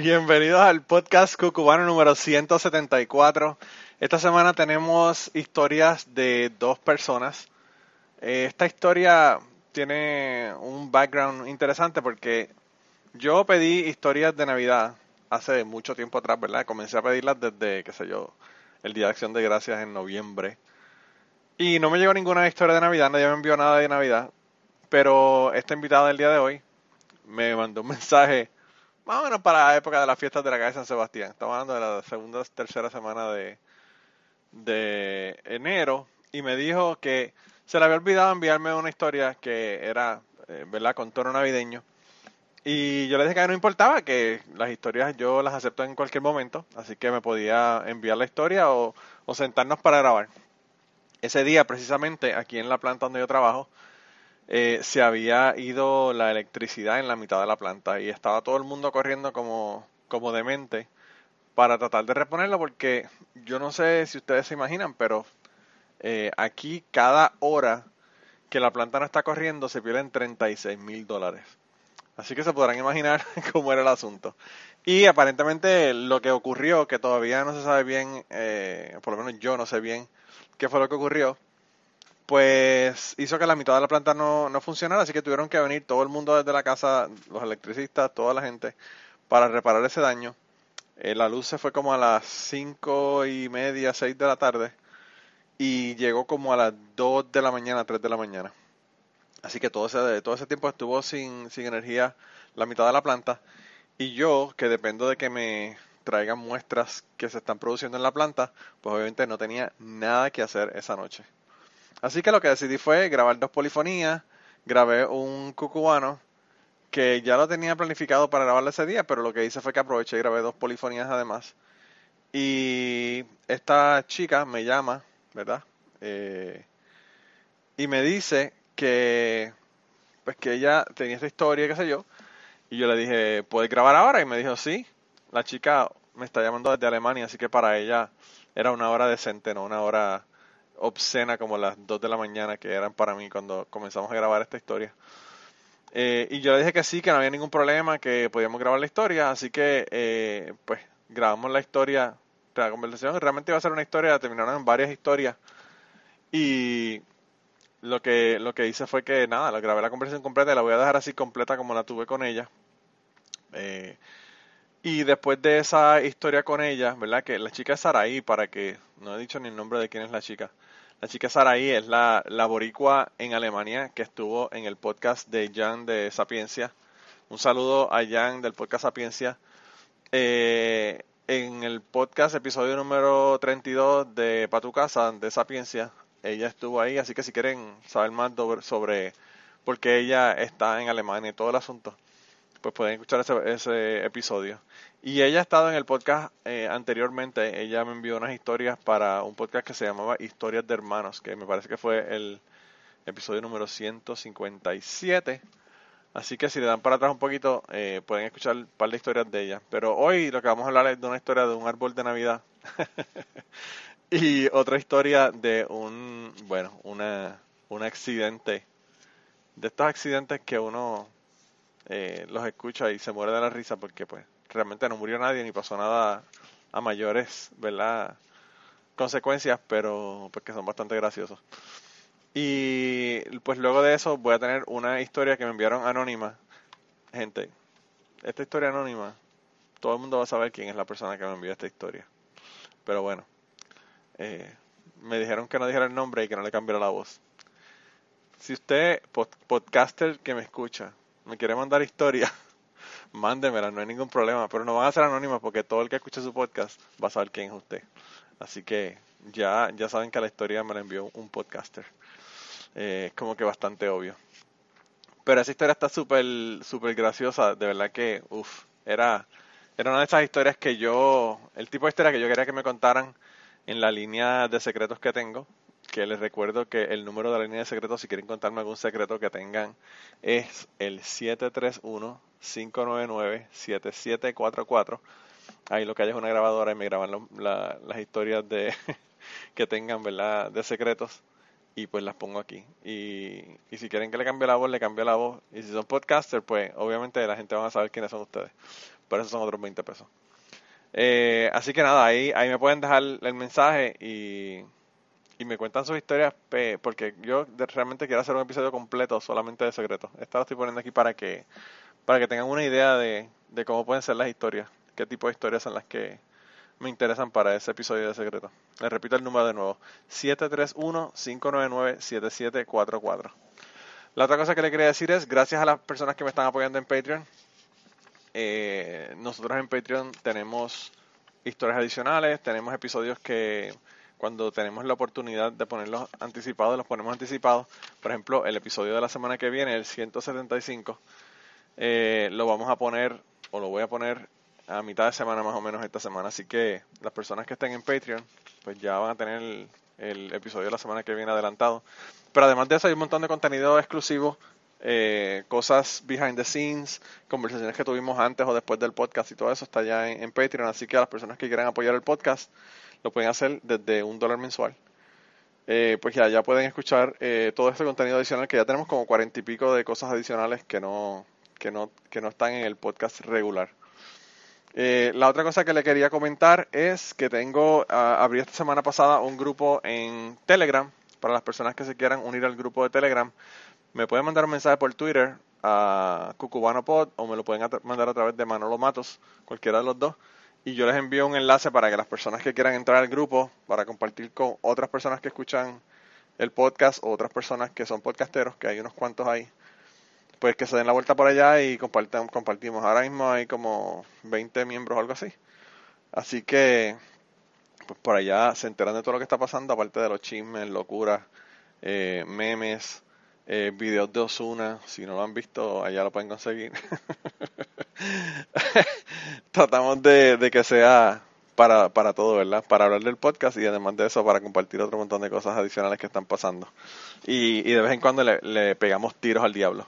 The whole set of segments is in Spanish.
Bienvenidos al podcast cucubano número 174. Esta semana tenemos historias de dos personas. Eh, esta historia tiene un background interesante porque yo pedí historias de Navidad hace mucho tiempo atrás, ¿verdad? Comencé a pedirlas desde, qué sé yo, el Día de Acción de Gracias en noviembre. Y no me llegó ninguna historia de Navidad, nadie me envió nada de Navidad. Pero esta invitada del día de hoy me mandó un mensaje, más o menos para la época de las fiestas de la calle San Sebastián. Estamos hablando de la segunda, tercera semana de, de enero. Y me dijo que se le había olvidado enviarme una historia que era, eh, ¿verdad?, con tono navideño. Y yo le dije que no importaba, que las historias yo las acepto en cualquier momento, así que me podía enviar la historia o, sentarnos para grabar. Ese día, precisamente, aquí en la planta donde yo trabajo, eh, se había ido la electricidad en la mitad de la planta y estaba todo el mundo corriendo como, como demente para tratar de reponerlo porque yo no sé si ustedes se imaginan, pero eh, aquí cada hora que la planta no está corriendo se pierden 36 mil dólares. Así que se podrán imaginar cómo era el asunto. Y aparentemente lo que ocurrió, que todavía no se sabe bien, eh, por lo menos yo no sé bien qué fue lo que ocurrió, pues hizo que la mitad de la planta no, no funcionara, así que tuvieron que venir todo el mundo desde la casa, los electricistas, toda la gente, para reparar ese daño. Eh, la luz se fue como a las cinco y media, seis de la tarde, y llegó como a las dos de la mañana, tres de la mañana. Así que todo ese, todo ese tiempo estuvo sin, sin energía la mitad de la planta. Y yo, que dependo de que me traigan muestras que se están produciendo en la planta, pues obviamente no tenía nada que hacer esa noche. Así que lo que decidí fue grabar dos polifonías, grabé un cucubano que ya lo tenía planificado para grabarlo ese día, pero lo que hice fue que aproveché y grabé dos polifonías además. Y esta chica me llama, ¿verdad? Eh, y me dice que pues que ella tenía esta historia, qué sé yo, y yo le dije, ¿puedes grabar ahora? Y me dijo, sí, la chica me está llamando desde Alemania, así que para ella era una hora decente, no una hora obscena como las 2 de la mañana que eran para mí cuando comenzamos a grabar esta historia. Eh, y yo le dije que sí, que no había ningún problema, que podíamos grabar la historia, así que eh, pues grabamos la historia la conversación. Realmente iba a ser una historia, terminaron en varias historias. Y lo que, lo que hice fue que nada, la grabé la conversación completa y la voy a dejar así completa como la tuve con ella. Eh, y después de esa historia con ella, ¿verdad? Que la chica es Saraí, para que no he dicho ni el nombre de quién es la chica. La chica Saraí es la, la boricua en Alemania que estuvo en el podcast de Jan de Sapiencia. Un saludo a Jan del podcast Sapiencia. Eh, en el podcast episodio número 32 de Pa' tu casa de Sapiencia, ella estuvo ahí, así que si quieren saber más sobre por qué ella está en Alemania y todo el asunto, pues pueden escuchar ese, episodio. Y ella ha estado en el podcast eh, anteriormente, ella me envió unas historias para un podcast que se llamaba Historias de Hermanos, que me parece que fue el episodio número 157. Así que si le dan para atrás un poquito, eh, pueden escuchar un par de historias de ella. Pero hoy lo que vamos a hablar es de una historia de un árbol de Navidad. Y otra historia de un, bueno, una, un accidente. De estos accidentes que uno eh, los escucha y se muere de la risa porque pues realmente no murió nadie ni pasó nada a mayores, ¿verdad? Consecuencias, pero pues que son bastante graciosos. Y pues luego de eso voy a tener una historia que me enviaron anónima. Gente, esta historia anónima, todo el mundo va a saber quién es la persona que me envió esta historia. Pero bueno, eh, me dijeron que no dijera el nombre y que no le cambiara la voz. Si usted, podcaster que me escucha, me quiere mandar historia, mándemela, no hay ningún problema. Pero no van a ser anónimas porque todo el que escuche su podcast va a saber quién es usted. Así que ya, ya saben que la historia me la envió un podcaster. Eh, es como que bastante obvio. Pero esa historia está súper súper graciosa, de verdad que, uff, era, era una de esas historias que yo, el tipo de historia que yo quería que me contaran en la línea de secretos que tengo, que les recuerdo que el número de la línea de secretos, si quieren contarme algún secreto que tengan, es el 731-599-7744. Ahí lo que hay es una grabadora y me graban las historias de que tengan, ¿verdad?, de secretos y pues las pongo aquí. Y, y si quieren que le cambie la voz, le cambio la voz. Y si son podcasters, pues obviamente la gente va a saber quiénes son ustedes. Por eso son otros 20 pesos. Eh, así que nada, ahí, ahí me pueden dejar el mensaje y, y me cuentan sus historias, porque yo realmente quiero hacer un episodio completo solamente de secretos. Esta lo estoy poniendo aquí para que, para que tengan una idea de, de cómo pueden ser las historias, qué tipo de historias son las que, me interesan para ese episodio de secreto. Les repito el número de nuevo, 731-599-7744. La otra cosa que le quería decir es, gracias a las personas que me están apoyando en Patreon, eh, nosotros en Patreon tenemos historias adicionales, tenemos episodios que cuando tenemos la oportunidad de ponerlos anticipados, los ponemos anticipados. Por ejemplo, el episodio de la semana que viene, el 175, eh, lo vamos a poner, o lo voy a poner a mitad de semana más o menos esta semana. Así que las personas que estén en Patreon, pues ya van a tener el, episodio de la semana que viene adelantado. Pero además de eso hay un montón de contenido exclusivo, eh, cosas behind the scenes, conversaciones que tuvimos antes o después del podcast y todo eso está ya en, Patreon. Así que a las personas que quieran apoyar el podcast lo pueden hacer desde un dólar mensual. Eh, pues ya, ya pueden escuchar eh, todo este contenido adicional que ya tenemos como cuarenta y pico de cosas adicionales que no, que no, que no están en el podcast regular. Eh, la otra cosa que le quería comentar es que tengo, ah, abrí esta semana pasada un grupo en Telegram para las personas que se quieran unir al grupo de Telegram. Me pueden mandar un mensaje por Twitter a CucubanoPod o me lo pueden mandar a través de Manolo Matos, cualquiera de los dos. Y yo les envío un enlace para que las personas que quieran entrar al grupo, para compartir con otras personas que escuchan el podcast o otras personas que son podcasteros, que hay unos cuantos ahí, pues que se den la vuelta por allá y compartimos. Ahora mismo hay como 20 miembros o algo así. Así que, pues por allá se enteran de todo lo que está pasando, aparte de los chismes, locuras, eh, memes, eh, videos de Osuna. Si no lo han visto, allá lo pueden conseguir. Tratamos de, que sea para, para todo, ¿verdad? Para hablar del podcast y además de eso para compartir otro montón de cosas adicionales que están pasando. Y, de vez en cuando le, le pegamos tiros al diablo.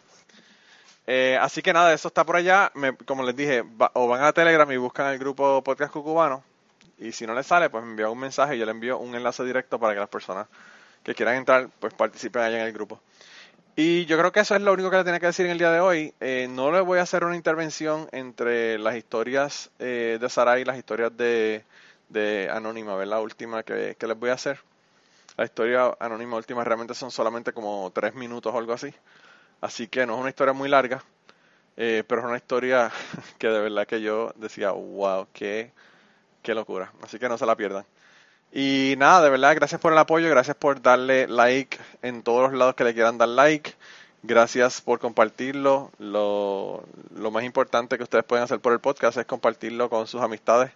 Eh, así que nada, eso está por allá. como les dije, o van a Telegram y buscan el grupo Podcast Cucubano. Y si no les sale, pues me envían un mensaje y yo le envío un enlace directo para que las personas que quieran entrar, pues participen allá en el grupo. Y yo creo que eso es lo único que le tenía que decir en el día de hoy. Eh, no le voy a hacer una intervención entre las historias eh, de Sarai y las historias de, de Anónima, ¿verdad? La última que, que les voy a hacer. La historia Anónima última realmente son solamente como tres minutos o algo así. Así que no es una historia muy larga, eh, pero es una historia que de verdad que yo decía, wow, qué, qué locura. Así que no se la pierdan. Y nada, de verdad, gracias por el apoyo, gracias por darle like en todos los lados que le quieran dar like. Gracias por compartirlo. Lo, lo más importante que ustedes pueden hacer por el podcast es compartirlo con sus amistades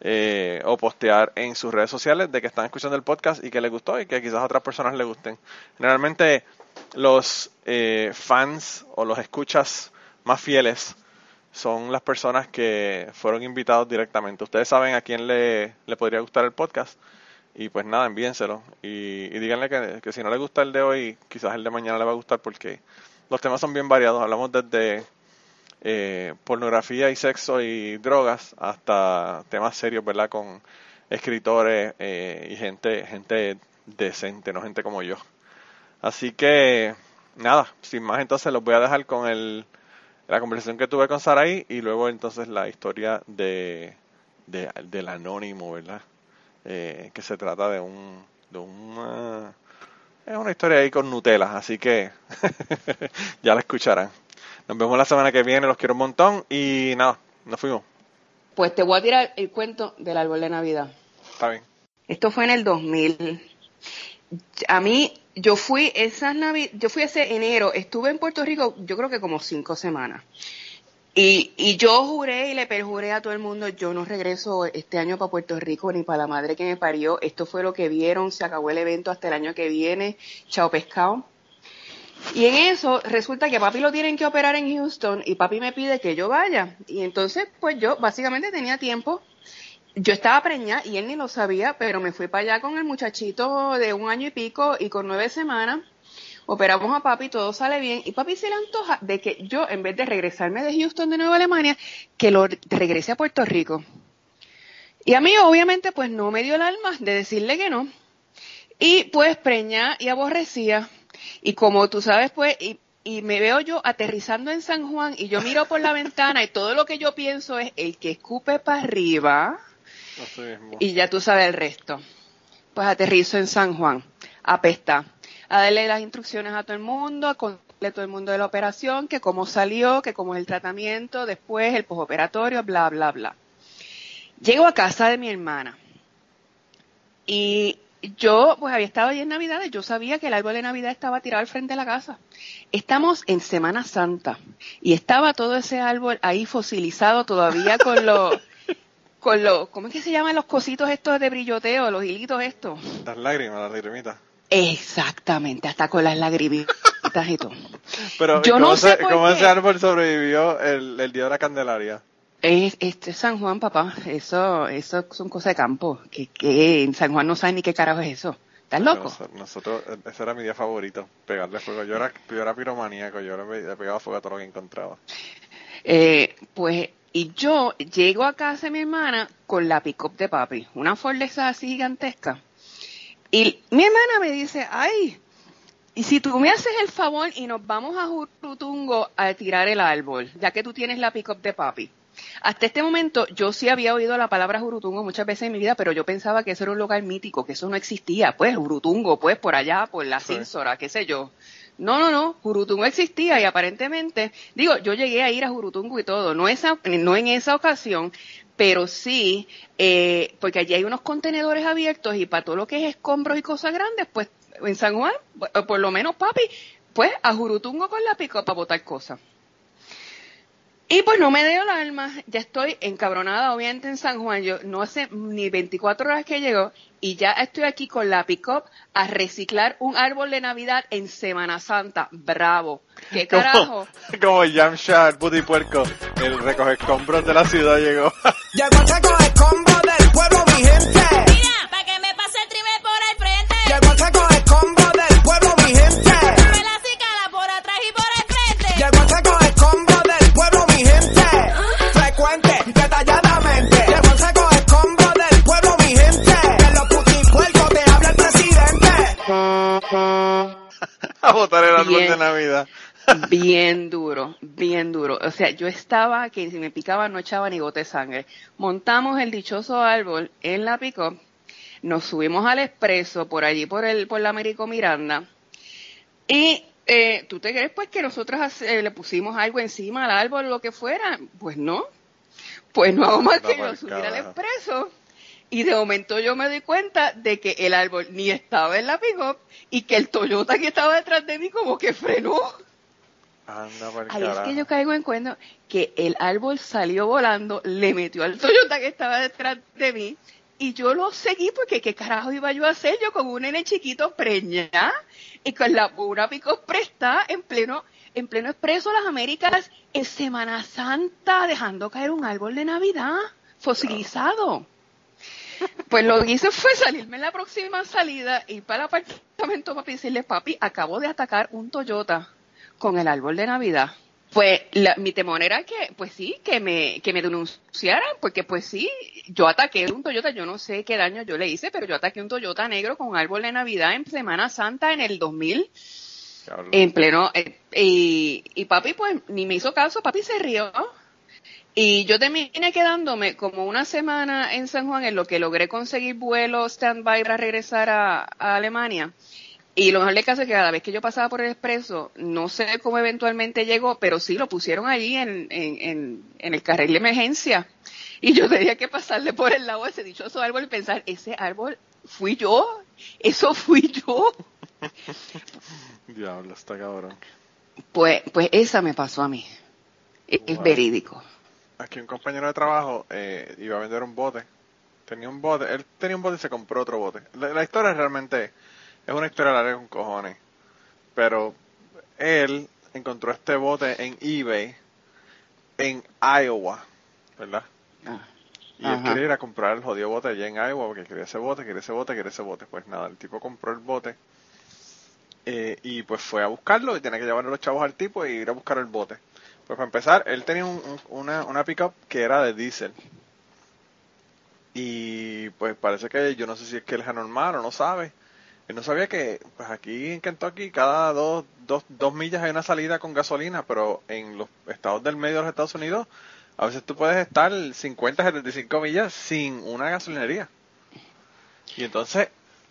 eh, o postear en sus redes sociales de que están escuchando el podcast y que les gustó y que quizás a otras personas les gusten. Generalmente los eh, fans o los escuchas más fieles son las personas que fueron invitados directamente. Ustedes saben a quién le, le podría gustar el podcast. Y pues nada, envíenselo. Y, y díganle que, que, si no le gusta el de hoy, quizás el de mañana le va a gustar porque los temas son bien variados. Hablamos desde eh, pornografía y sexo y drogas hasta temas serios, ¿verdad? Con escritores eh, y gente, gente decente, no gente como yo. Así que, nada, sin más entonces los voy a dejar con el, la conversación que tuve con Saraí y luego entonces la historia de, del anónimo, ¿verdad? Eh, que se trata de un, de una, es una historia ahí con Nutella, así que ya la escucharán. Nos vemos la semana que viene, los quiero un montón y nada, nos fuimos. Pues te voy a tirar el cuento del árbol de Navidad. Está bien. Esto fue en el 2000. A mí yo fui esa Navi yo fui ese enero, estuve en Puerto Rico, yo creo que como cinco semanas. Y, y yo juré y le perjuré a todo el mundo, yo no regreso este año para Puerto Rico ni para la madre que me parió. Esto fue lo que vieron, se acabó el evento hasta el año que viene. Chao pescado. Y en eso resulta que papi lo tienen que operar en Houston y papi me pide que yo vaya. Y entonces, pues yo básicamente tenía tiempo. Yo estaba preñada y él ni lo sabía, pero me fui para allá con el muchachito de un año y pico y con nueve semanas. Operamos a papi, todo sale bien. Y papi se le antoja de que yo, en vez de regresarme de Houston de Nueva Alemania, que lo regrese a Puerto Rico. Y a mí, obviamente, pues no me dio el alma de decirle que no. Y pues preñada y aborrecía. Y como tú sabes, pues, y, y me veo yo aterrizando en San Juan y yo miro por la ventana y todo lo que yo pienso es el que escupe para arriba. Así mismo. Y ya tú sabes el resto. Pues aterrizo en San Juan, apesta. A darle las instrucciones a todo el mundo, a contarle todo el mundo de la operación, que cómo salió, que cómo es el tratamiento, después el posoperatorio, bla, bla, bla. Llego a casa de mi hermana. Y yo, pues había estado allí en Navidades, yo sabía que el árbol de Navidad estaba tirado al frente de la casa. Estamos en Semana Santa y estaba todo ese árbol ahí fosilizado todavía con los, con los, ¿cómo es que se llaman los cositos estos de brilloteo, los hilitos estos? Las lágrimas, las lagrimitas. Exactamente, hasta con las lagrimitas y todo. Pero, Yo ¿cómo, no sé se- cómo ese árbol sobrevivió el, el día de la Candelaria? Es, este es San Juan, papá, eso, eso son cosas de campo, que, que en San Juan no saben ni qué carajo es eso. ¿Estás loco? Nos- Nosotros, ese era mi día favorito, pegarle fuego. Yo era, yo era piromaníaco, yo le, le pegaba fuego a todo lo que encontraba. Eh, pues, y yo llego a casa de mi hermana con la pick-up de papi, una esas así gigantesca. Y mi hermana me dice, ay, y si tú me haces el favor y nos vamos a Jurutungo a tirar el árbol, ya que tú tienes la pick-up de papi. Hasta este momento yo sí había oído la palabra Jurutungo muchas veces en mi vida, pero yo pensaba que eso era un lugar mítico, que eso no existía. Pues Jurutungo, pues por allá, por la Sí. Cínsora, qué sé yo. No, no, no, Jurutungo existía y aparentemente, digo, yo llegué a ir a Jurutungo y todo, no, esa, no en esa ocasión, pero sí, eh, porque allí hay unos contenedores abiertos y para todo lo que es escombros y cosas grandes, pues en San Juan, por lo menos papi, pues a Jurutungo con la pico para botar cosas. Y pues no me dio la alma, ya estoy encabronada obviamente en San Juan, yo no hace ni 24 horas que llegó y ya estoy aquí con la pick-up a reciclar un árbol de Navidad en Semana Santa, bravo, qué carajo. Como, como Yamcha, el puti puerco, el recoge escombros de la ciudad llegó. Llegó a recoger a botar el árbol Bien. de Navidad. Bien duro, bien duro. O sea, yo estaba que si me picaba no echaba ni gote de sangre. Montamos el dichoso árbol en la pick nos subimos al expreso por allí por el por la Américo Miranda y eh, ¿tú te crees pues que nosotros eh, le pusimos algo encima al árbol lo que fuera? Pues no. Pues no hago más que pa'l yo subir al expreso. Y de momento yo me doy cuenta de que el árbol ni estaba en la pick y que el Toyota que estaba detrás de mí como que frenó. Anda por Ahí es que yo caigo en cuenta que el árbol salió volando, le metió al Toyota que estaba detrás de mí y yo lo seguí porque qué carajo iba yo a hacer yo con un nene chiquito preñada y con la una pico presta en pleno en pleno expreso las Américas en Semana Santa dejando caer un árbol de Navidad fosilizado. Pues lo que hice fue salirme en la próxima salida, ir para el apartamento papi y decirle, papi, acabo de atacar un Toyota con el árbol de Navidad. Pues la- mi temor era que, pues sí, que me, que me denunciaran, porque pues sí, yo ataqué un Toyota, yo no sé qué daño yo le hice, pero yo ataqué un Toyota negro con árbol de Navidad en Semana Santa en el 2000, Cabrón. en pleno, eh, y, y papi pues ni me hizo caso, papi se rió. Y yo terminé quedándome como una semana en San Juan en lo que logré conseguir vuelo stand-by para regresar a, a Alemania. Y lo mejor del caso es que cada vez que yo pasaba por el expreso, no sé cómo eventualmente llegó, pero sí lo pusieron allí en, en, en, en el carril de emergencia. Y yo tenía que pasarle por el lado de ese dichoso árbol y pensar, ese árbol fui yo, eso fui yo. Diablo, está cabrón. Pues, pues esa me pasó a mí. Es, verídico. Aquí un compañero de trabajo eh, iba a vender un bote. Tenía un bote, él tenía un bote y se compró otro bote. La, la historia realmente es una historia larga con cojones. Pero él encontró este bote en eBay en Iowa, ¿verdad? Ah, Y él quería ir a comprar el jodido bote allá en Iowa porque quería ese bote, quería ese bote, quería ese bote. Pues nada, el tipo compró el bote eh, y pues fue a buscarlo y tenía que llevarle los chavos al tipo y ir a buscar el bote. Pues para empezar, él tenía un- un- una, una pickup que era de diésel. Y pues parece que yo no sé si es que él es anormal o no sabe. Él no sabía que pues aquí en Kentucky cada dos, dos, dos millas hay una salida con gasolina, pero en los estados del medio de los Estados Unidos a veces tú puedes estar 50, 75 millas sin una gasolinería. Y entonces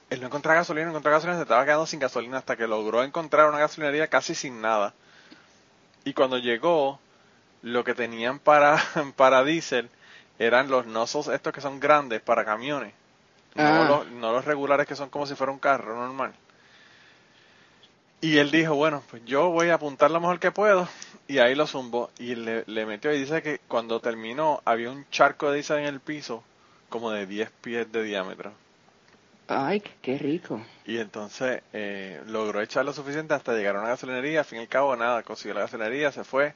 él no encontraba gasolina, no encontraba gasolina, se estaba quedando sin gasolina hasta que logró encontrar una gasolinería casi sin nada. Y cuando llegó, lo que tenían para, para diésel eran los nozzles estos que son grandes para camiones. No, Ah. los, no los regulares que son como si fuera un carro normal. Y él dijo, bueno, pues yo voy a apuntar lo mejor que puedo. Y ahí lo zumbó. Y le, le metió y dice que cuando terminó había un charco de diésel en el piso como de 10 pies de diámetro. Ay, qué rico. Y entonces eh, logró echar lo suficiente hasta llegar a una gasolinería. Al fin y al cabo, nada, consiguió la gasolinería, se fue,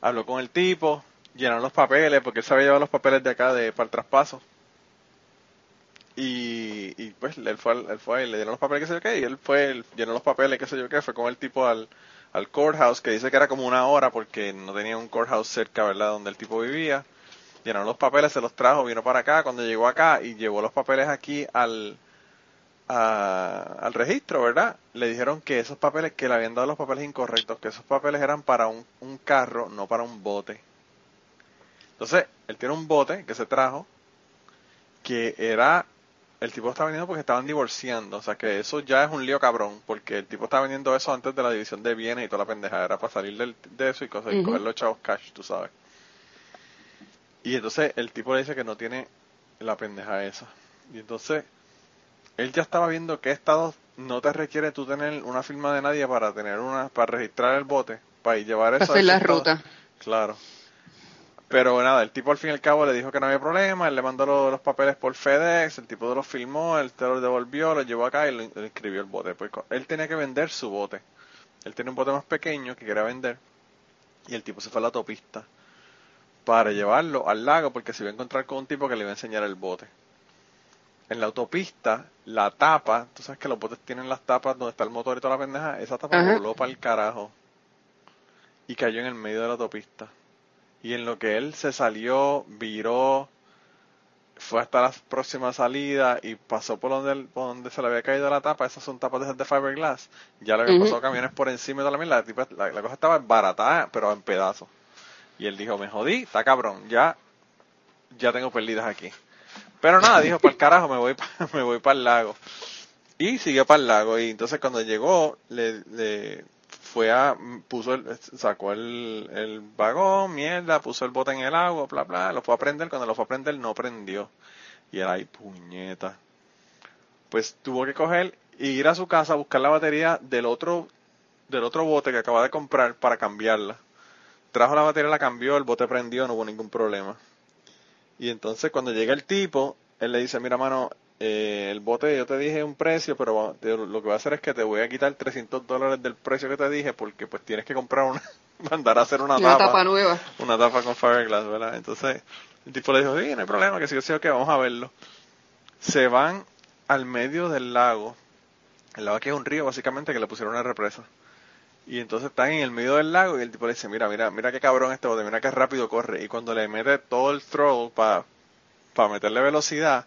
habló con el tipo, llenaron los papeles, porque él se había llevado los papeles de acá de, para el traspaso. Y, y pues él fue, él fue y le dieron los papeles, qué sé yo qué, y él fue, él llenó los papeles, qué sé yo qué, fue con el tipo al, al courthouse, que dice que era como una hora porque no tenía un courthouse cerca, ¿verdad?, donde el tipo vivía. Llenaron los papeles, se los trajo, vino para acá, cuando llegó acá y llevó los papeles aquí al, a- al registro, ¿verdad? Le dijeron que esos papeles, que le habían dado los papeles incorrectos, que esos papeles eran para un, un carro, no para un bote. Entonces, él tiene un bote que se trajo, que era, el tipo estaba vendiendo porque estaban divorciando, o sea que eso ya es un lío cabrón, porque el tipo estaba vendiendo eso antes de la división de bienes y toda la pendeja, era para salir del- de eso y, cosas, y coger los chavos cash, tú sabes. Y entonces el tipo le dice que no tiene la pendeja esa. Y entonces él ya estaba viendo que estados no te requiere tú tener una firma de nadie para tener una para registrar el bote para llevar eso Hacer la estado. ruta. claro pero nada el tipo al fin y al cabo le dijo que no había problema él le mandó lo- los papeles por FedEx el tipo los filmó él te los devolvió los llevó acá y le, le inscribió el bote pues él tenía que vender su bote él tenía un bote más pequeño que quería vender y el tipo se fue a la autopista para llevarlo al lago porque se iba a encontrar con un tipo que le iba a enseñar el bote en la autopista, la tapa, tú sabes que los botes tienen las tapas donde está el motor y toda la pendeja, esa tapa Ajá. voló para el carajo y cayó en el medio de la autopista. Y en lo que él se salió, viró, fue hasta la próxima salida y pasó por donde, por donde se le había caído la tapa, esas son tapas de esas de fiberglass, ya le habían Ujú. pasado camiones por encima y toda la mierda, la, tipa- la- la cosa estaba baratada, pero en pedazos. Y él dijo, me jodí, está cabrón, ya, ya tengo pérdidas aquí. Pero nada, dijo, para el carajo, me voy me voy para el lago. Y siguió para el lago. Y entonces cuando llegó, le, le fue a, puso el, sacó el, el vagón, mierda, puso el bote en el agua, bla, bla, lo fue a prender. Cuando lo fue a prender, no prendió. Y era ahí, puñeta. Pues tuvo que coger y ir a su casa a buscar la batería del otro, del otro bote que acaba de comprar para cambiarla. Trajo la batería, la cambió, el bote prendió, no hubo ningún problema. Y entonces cuando llega el tipo, él le dice, mira mano, eh, el bote yo te dije un precio, pero lo que voy a hacer es que te voy a quitar 300 dólares del precio que te dije porque pues tienes que comprar una, mandar a hacer una, Una tapa, tapa nueva. una tapa con fiberglass, ¿verdad? Entonces el tipo le dijo, sí, no hay problema, que sí, que sí, que vamos a verlo. Se van al medio del lago, el lago aquí es un río básicamente que le pusieron una represa. Y entonces están en el medio del lago y el tipo le dice, mira, mira, mira qué cabrón este bote, mira qué rápido corre. Y cuando le mete todo el throttle para meterle velocidad,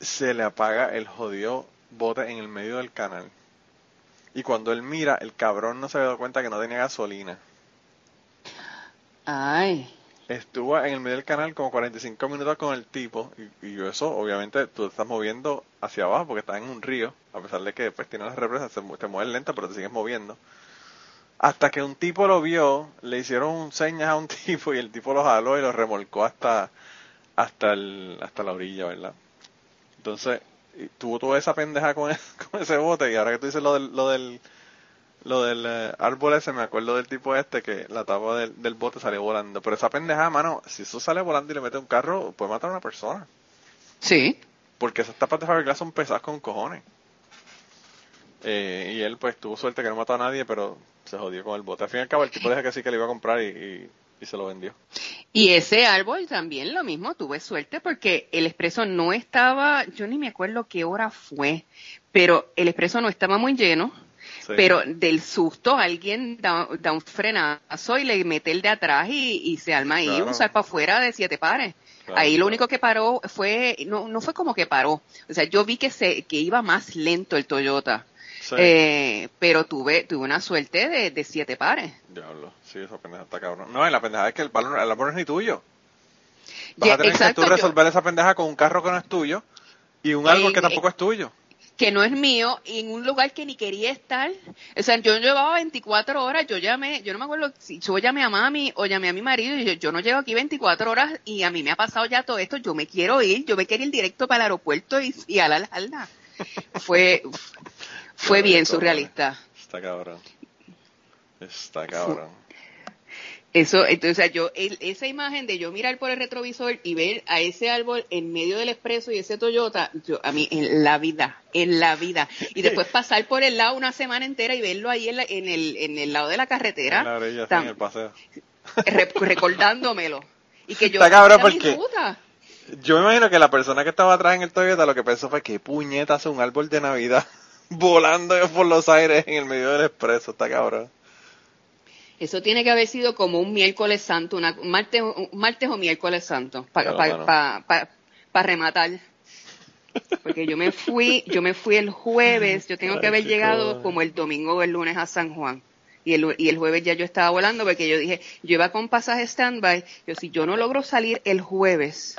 se le apaga el jodido bote en el medio del canal. Y cuando él mira, el cabrón no se dio cuenta que no tenía gasolina. Ay. Estuvo en el medio del canal como 45 minutos con el tipo y, y eso obviamente tú te estás moviendo hacia abajo porque estás en un río, a pesar de que pues tiene las represas, te mueves lenta pero te sigues moviendo. Hasta que un tipo lo vio, le hicieron señas a un tipo y el tipo lo jaló y lo remolcó hasta hasta el, hasta la orilla, ¿verdad? Entonces, tuvo toda esa pendeja con, con ese bote y ahora que tú dices lo del, lo del lo del eh, árbol ese, me acuerdo del tipo este que la tapa del, del bote salió volando. Pero esa pendeja, mano, si eso sale volando y le mete un carro, puede matar a una persona. Sí. Porque esas tapas de fiberglass son pesadas con cojones. Eh, y él pues tuvo suerte que no mató a nadie, pero se jodió con el bote. Al fin y al cabo el tipo dijo que sí que le iba a comprar y, y- y se lo vendió. Y ese árbol también lo mismo, tuve suerte porque el expreso no estaba, yo ni me acuerdo qué hora fue, pero el expreso no estaba muy lleno, Sí. pero del susto alguien da, da un frenazo y le mete el de atrás y, y se arma ahí Claro. un salpa afuera de siete pares. Claro, ahí lo claro. único que paró fue, no, no fue como que paró, o sea, yo vi que se, que iba más lento el Toyota. Sí. Eh, pero tuve, tuve una suerte de, de siete pares. Diablo, sí, esa pendeja está cabrón. No, y la pendeja es que el balón, el no es ni tuyo. Vas Ya, a tener exacto, que tú yo- resolver esa pendeja con un carro que no es tuyo y un Eh, que tampoco eh, es tuyo. Que no es mío, y en un lugar que ni quería estar. O sea, yo llevaba 24 horas, yo llamé, yo no me acuerdo si yo llamé a mami o llamé a mi marido y yo, yo no llevo aquí 24 horas y a mí me ha pasado ya todo esto, yo me quiero ir, yo me quiero ir directo para el aeropuerto y, y a la alda. Fue, fue bien surrealista. Está cabrón. Está cabrón. Eso, entonces yo, el- esa imagen de yo mirar por el retrovisor y ver a ese árbol en medio del expreso y ese Toyota, yo, a mí en la vida, en la vida. Y después pasar por el lado una semana entera y verlo ahí en, la- en el, en el lado de la carretera, En la orilla, sí, en el paseo. re- recordándomelo. Y que yo Está cabrón porque-. Yo me imagino que la persona que estaba atrás en el Toyota lo que pensó fue que puñeta hace un árbol de Navidad volando por los aires en el medio del expreso. Está cabrón. Eso tiene que haber sido como un miércoles santo, una, un martes, un martes o miércoles santo, para Claro, mano. rematar. Porque yo me fui, yo me fui el jueves, yo tengo Ay, que haber llegado como el domingo o el lunes a San Juan. Y el, y el jueves ya yo estaba volando porque yo dije, yo iba con pasaje standby, yo si yo no logro salir el jueves,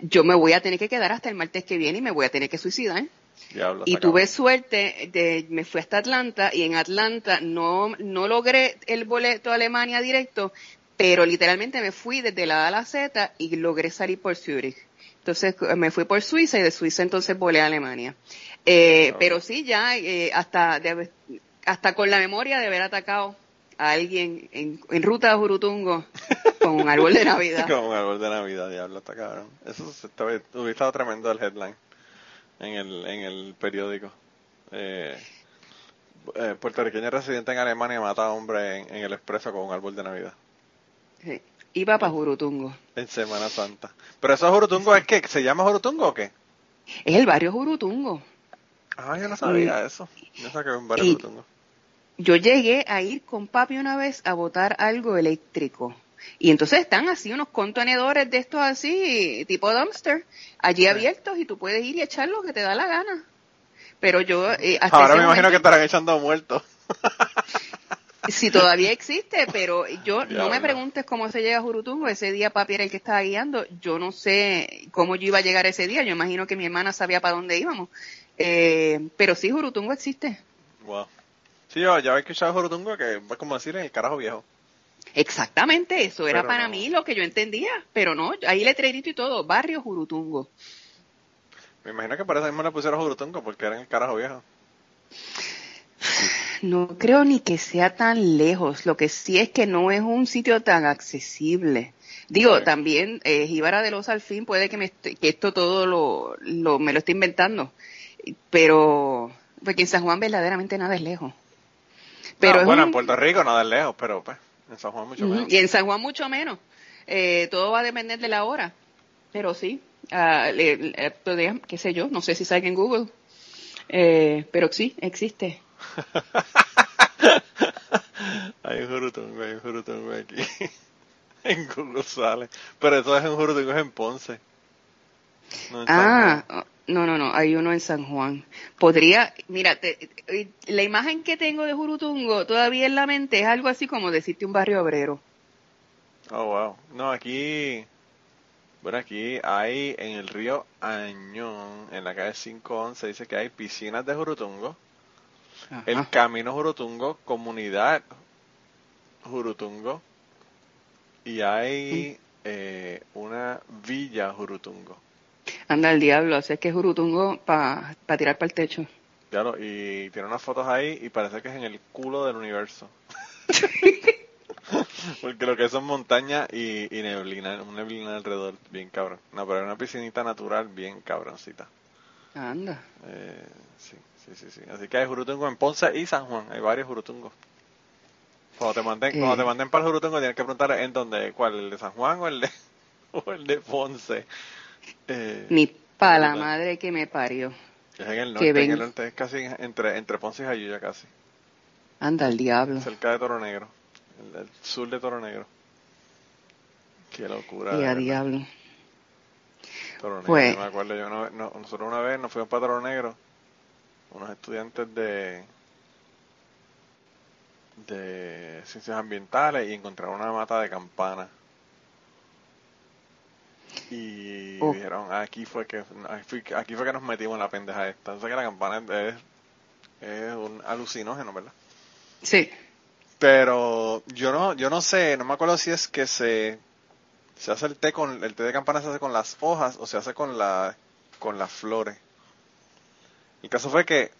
yo me voy a tener que quedar hasta el martes que viene y me voy a tener que suicidar. Diablo. Y tuve suerte, de, me fui hasta Atlanta y en Atlanta no, no logré el boleto a Alemania directo, pero literalmente me fui desde la A a la Z y logré salir por Zurich. Entonces eh, me fui por Suiza y de Suiza entonces volé a Alemania. Eh. Pero sí, ya eh, hasta, de hasta con la memoria de haber atacado a alguien en, en ruta a Jurutungo con un árbol de Navidad. Como un árbol de Navidad, diablo, está cabrón. Eso hubiera estado tremendo el headline en el, en el periódico. Eh, eh, puertorriqueño residente en Alemania mata a hombre en, en el expreso con un árbol de Navidad. Sí. Iba para Jurutungo. En Semana Santa. Pero eso Jurutungo es que, ¿se llama Jurutungo o qué? Es el barrio Jurutungo. Ah, yo no sabía eso. Yo sabía que era un barrio Jurutungo. yo llegué a ir con papi una vez a botar algo eléctrico. Y entonces están así unos contenedores de estos así, tipo dumpster, allí abiertos y tú puedes ir y echar lo que te da la gana. Pero yo, eh, hasta Ahora ese me imagino que estarán echando muertos. si todavía existe, pero yo no me preguntes cómo se llega a Jurutungo. Ese día papi era el que estaba guiando. Yo no sé cómo yo iba a llegar ese día. Yo imagino que mi hermana sabía para dónde íbamos. Eh, pero sí, Jurutungo existe. Wow. Sí, yo ya había escuchado Jurutungo que es como decir en el carajo viejo. Exactamente, eso era Pero para no. mí lo que yo entendía, pero no, ahí letrerito y todo, barrio Jurutungo. Me imagino que por eso mismo le pusieron Jurutungo porque era en el carajo viejo. No creo ni que sea tan lejos, lo que sí es que no es un sitio tan accesible. Digo, Sí. también eh, Jíbara de los Alfín puede que, me que esto todo lo, lo- me lo esté inventando, pero porque en San Juan verdaderamente nada es lejos. Pero No, es bueno, un- en Puerto Rico nada es lejos, pero pues, en San Juan mucho menos. Y en San Juan mucho menos. Eh, todo va a depender de la hora. Pero sí, ah, le- le- podría- qué sé yo, no sé si salga en Google. Eh, pero sí, existe. hay un Jurutungo, hay un Jurutungo aquí. en Google sale. Pero eso es en Jurutungo, en Ponce. No en Ah, Juan. No, no, no, hay uno en San Juan. Podría, mira, te- eh, la imagen que tengo de Jurutungo todavía en la mente es algo así como decirte un barrio obrero. Oh, wow. No, aquí. Bueno, aquí hay en el río Añón, en la calle 511, dice que hay piscinas de Jurutungo. El. Camino Jurutungo, Comunidad Jurutungo. Y hay eh, una Villa Jurutungo. Anda el diablo, o sea que es Jurutungo para tirar para el techo. Claro, y tiene unas fotos ahí y parece que es en el culo del universo. Porque lo que son montañas y, y neblina, un neblina alrededor, bien cabrón. No, pero es una piscinita natural bien cabroncita. Anda. Eh, sí, sí. Sí, sí, sí. Así que hay jurutungo en Ponce y San Juan. Hay varios jurutungos. Cuando te manden, Eh. cuando te manden para el jurutungo tienes que preguntar en dónde, cuál, el de San Juan o el de, o el de Ponce. Eh, Ni pa' la madre que me parió. es en el que norte, en el norte es casi entre, entre Ponce y Jayuya casi. Anda al diablo. Cerca de Toro Negro. El, el sur de Toro Negro. Qué locura. Y a diablo. Toro Negro, Pues- yo me acuerdo, yo no- no- nosotros una vez nos fuimos para Toro Negro, unos estudiantes de de ciencias ambientales y encontraron una mata de campana. Y Oh. dijeron, aquí fue que aquí fue- aquí fue que nos metimos en la pendeja esta. Entonces que la campana es, es un alucinógeno, ¿verdad? Sí. Pero yo no, yo no sé, no me acuerdo si es que se, se hace el té con, el té de campana se hace con las hojas o se hace con la, con las flores. El caso fue que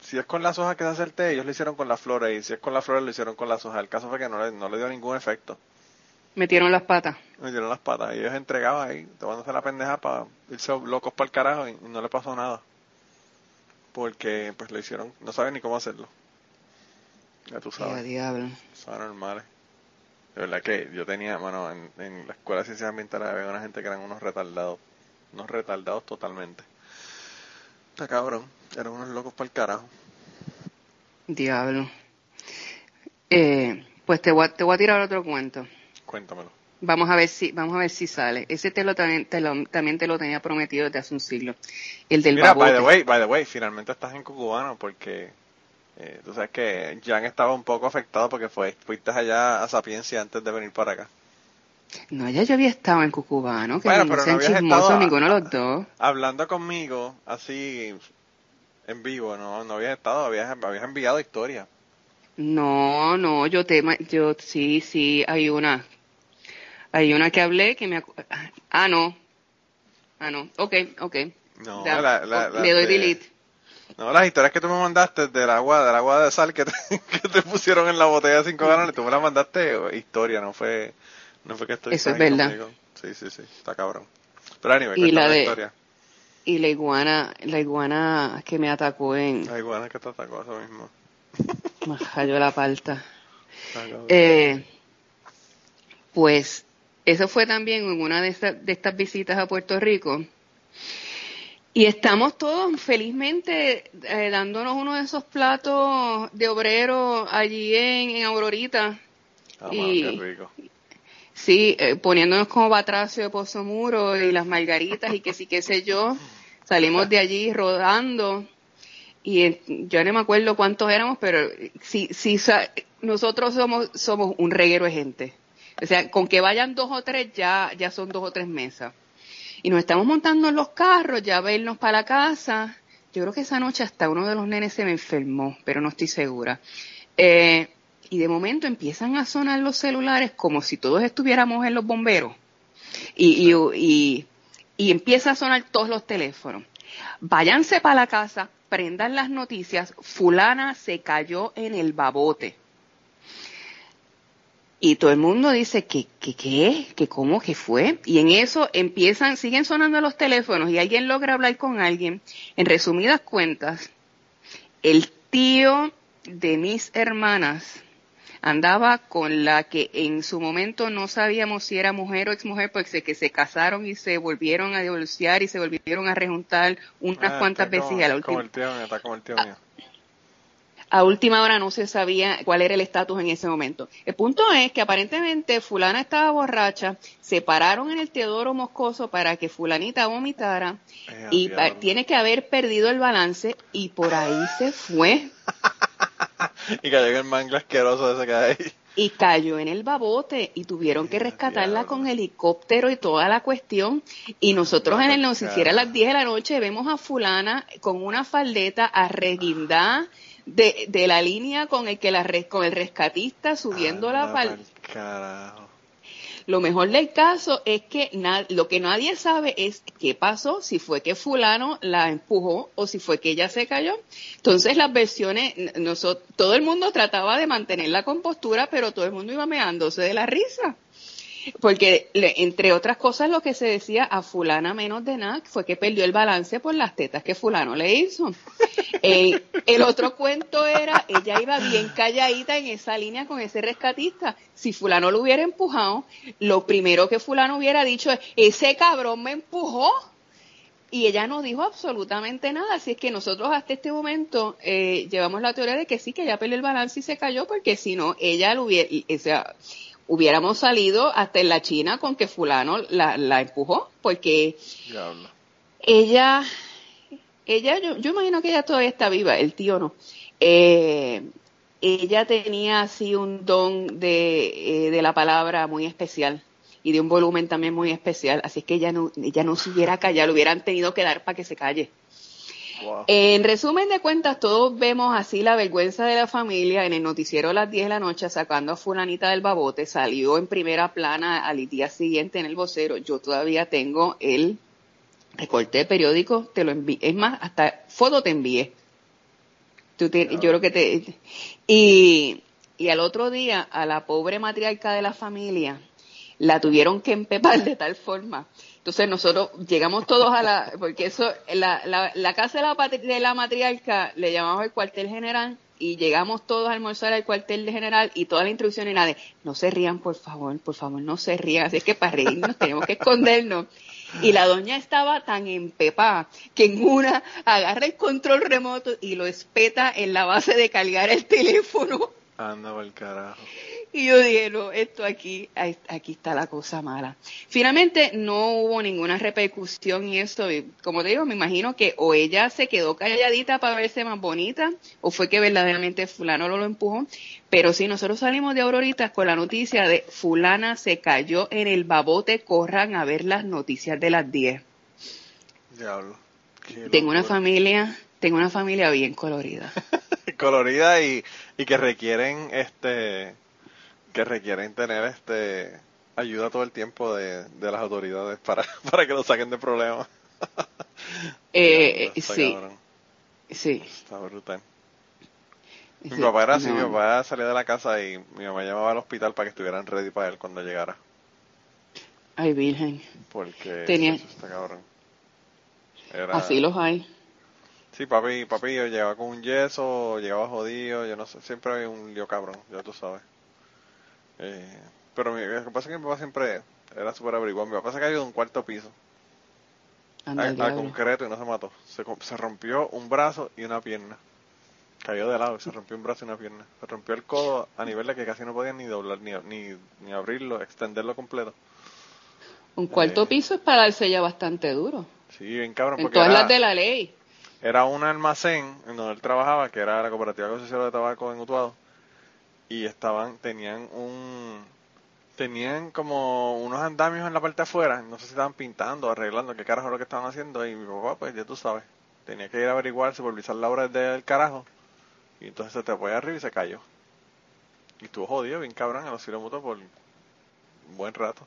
si es con las hojas que se hace el té, ellos lo hicieron con las flores y si es con las flores lo hicieron con las hojas. El caso fue que no le, no le dio ningún efecto. Metieron las patas. Me dieron las patas y ellos entregaban ahí, tomándose la pendeja para irse locos para el carajo y, no le pasó nada. Porque pues lo hicieron, no saben ni cómo hacerlo. Ya tú sabes. diablo. Son normales. De verdad que yo tenía, bueno, en, en la escuela de ciencias ambientales había una gente que eran unos retardados. Unos retardados totalmente. Está cabrón. Eran unos locos para el carajo. Diablo. Eh, pues te voy, a, te voy a tirar otro cuento. Cuéntamelo. Vamos a ver si, vamos a ver si sale. Ese te lo, también, te lo, también te lo tenía prometido desde hace un siglo. El del Mira, by the way, by the way, finalmente estás en Cucubano porque eh, tú sabes que Jan estaba un poco afectado porque fue, fuiste allá a Sapiencia antes de venir para acá. No, ya yo había estado en Cucubano, que Bueno, no pero no sean chismosos ninguno de los dos. Hablando conmigo, así en vivo, no, no habías estado, habías, habías enviado historia. No, no, yo te, yo sí, sí, hay una, hay una que hablé que me, ah, no, ah, no, ok, ok. No, la- la- oh, la le doy de- delete. No, las historias que tú me mandaste del agua, del agua de sal que te, que te pusieron en la botella de 5 galones, tú me las mandaste eh, historia, no fue, no fue que estoy Eso es verdad. conmigo. Sí, sí, sí, está cabrón. Pero anyway, Y la la de- historia. Y la iguana, la iguana que me atacó en, bueno, es que te atacó eso mismo. me cayó la palta. Eh, pues eso fue también en una de, estas- de estas visitas a Puerto Rico. Y estamos todos felizmente eh, dándonos uno de esos platos de obrero allí en, en Aurorita. Ah, y- qué rico. Sí, eh, poniéndonos como batracio de Pozo Muro y las margaritas y que sí, qué sé yo. Salimos de allí rodando y eh, yo no me acuerdo cuántos éramos, pero sí, sí, sa- nosotros somos, somos un reguero de gente. O sea, con que vayan dos o tres ya, ya son dos o tres mesas. Y nos estamos montando en los carros, ya a irnos para la casa. Yo creo que esa noche hasta uno de los nenes se me enfermó, pero no estoy segura. Eh, y de momento empiezan a sonar los celulares como si todos estuviéramos en los bomberos. Y, y, y, y empieza a sonar todos los teléfonos. Váyanse para la casa, prendan las noticias, fulana se cayó en el babote. Y todo el mundo dice que, que, qué, que cómo, que fue. Y en eso empiezan, siguen sonando los teléfonos y alguien logra hablar con alguien. En resumidas cuentas, el tío de mis hermanas andaba con la que en su momento no sabíamos si era mujer o exmujer, porque que se casaron y se volvieron a divorciar y se volvieron a rejuntar unas Ah, cuantas veces como- y a la Como última, el tío mío, está como el tío mío. A última hora no se sabía cuál era el estatus en ese momento. El punto es que aparentemente fulana estaba borracha, se pararon en el Teodoro Moscoso para que fulanita vomitara Eh, y tiene que haber perdido el balance y por ahí se fue. Y cayó en el mango asqueroso ese que hay. Y cayó en el babote y tuvieron que Eh, rescatarla diablo. con helicóptero y toda la cuestión. Y nosotros en el Diablo, noticiero a las 10 de la noche vemos a fulana con una faldeta arreguindada de, de la línea con el que la con el rescatista subiendo la pa'l Carajo. Lo mejor del caso es que lo que nadie sabe es qué pasó, si fue que fulano la empujó o si fue que ella se cayó. Entonces las versiones, n- noso- todo el mundo trataba de mantener la compostura, pero todo el mundo iba meándose de la risa. Porque entre otras cosas lo que se decía a fulana menos de nada fue que perdió el balance por las tetas que fulano le hizo. El, otro cuento era, ella iba bien calladita en esa línea con ese rescatista. Si fulano lo hubiera empujado, lo primero que fulano hubiera dicho es, ese cabrón me empujó. Y ella no dijo absolutamente nada, así es que nosotros hasta este momento eh, llevamos la teoría de que sí, que ella perdió el balance y se cayó, porque si no, ella lo hubiera, o sea, hubiéramos salido hasta en la China con que fulano la, la empujó, porque Diablo. ella, ella, yo, yo imagino que ella todavía está viva, el tío no. Eh, ella tenía así un don de, eh, de la palabra muy especial y de un volumen también muy especial, así es que ella no, ella no se hubiera callado, le hubieran tenido que dar para que se calle. Wow. En resumen de cuentas, todos vemos así la vergüenza de la familia en el noticiero a las 10 de la noche sacando a fulanita del babote, salió en primera plana al día siguiente en el vocero. Yo todavía tengo el recorte de periódico, te lo envié, es más, hasta foto te envié. Tú te- yo creo que te... Y, y al otro día, a la pobre matriarca de la familia, la tuvieron que empepar de tal forma. Entonces nosotros llegamos todos a la, porque eso, la, la, la casa de la, de la matriarca le llamamos el cuartel general y llegamos todos a almorzar al cuartel de general y toda la instrucción era de, no se rían por favor, por favor, no se rían, así es que para reírnos tenemos que escondernos. Y la doña estaba tan empepada que en una agarra el control remoto y lo espeta en la base de cargar el teléfono. Anda por el carajo. Y yo dije, no, esto aquí, aquí está la cosa mala. Finalmente no hubo ninguna repercusión y eso, y como te digo, me imagino que o ella se quedó calladita para verse más bonita, o fue que verdaderamente fulano lo, lo empujó. Pero sí, nosotros salimos de Auroritas con la noticia de fulana se cayó en el babote, corran a ver las noticias de las 10. Diablo. Tengo una familia, tengo una familia bien colorida. colorida y, y que requieren este que requieren tener este ayuda todo el tiempo de, de las autoridades para, para que lo saquen de problemas. Eh, está sí, cabrón, sí. está brutal. Mi papá era así, no. mi papá salía de la casa y mi mamá llamaba al hospital para que estuvieran ready para él cuando llegara. Ay, virgen. Porque Tenía- eso está cabrón. Era- Así los hay. Sí, papi, papi yo llegaba con un yeso, llegaba jodido, yo no sé, siempre había un lío cabrón, ya tú sabes. Eh, pero mi, lo que pasa es que mi papá siempre era súper averiguado. Mi papá se cayó de un cuarto piso Anda, al, concreto y no se mató. Se, rompió un brazo y una pierna. Cayó de lado se rompió un brazo y una pierna. Se rompió el codo a nivel de que casi no podía ni doblar, ni, ni, ni abrirlo, extenderlo completo. Un cuarto Eh, piso es para darse ya bastante duro. Sí, bien cabrón. En porque todas era- las de la ley. Era un almacén en donde él trabajaba, que era la cooperativa consejero de tabaco en Utuado, y estaban, tenían un, tenían como unos andamios en la parte de afuera, no sé si estaban pintando, arreglando, qué carajo lo que estaban haciendo, y mi papá, pues ya tú sabes, tenía que ir a averiguar, supervisar la obra del carajo, y entonces se te fue arriba y se cayó. Y estuvo jodido, bien cabrón, en los mutuo por un buen rato.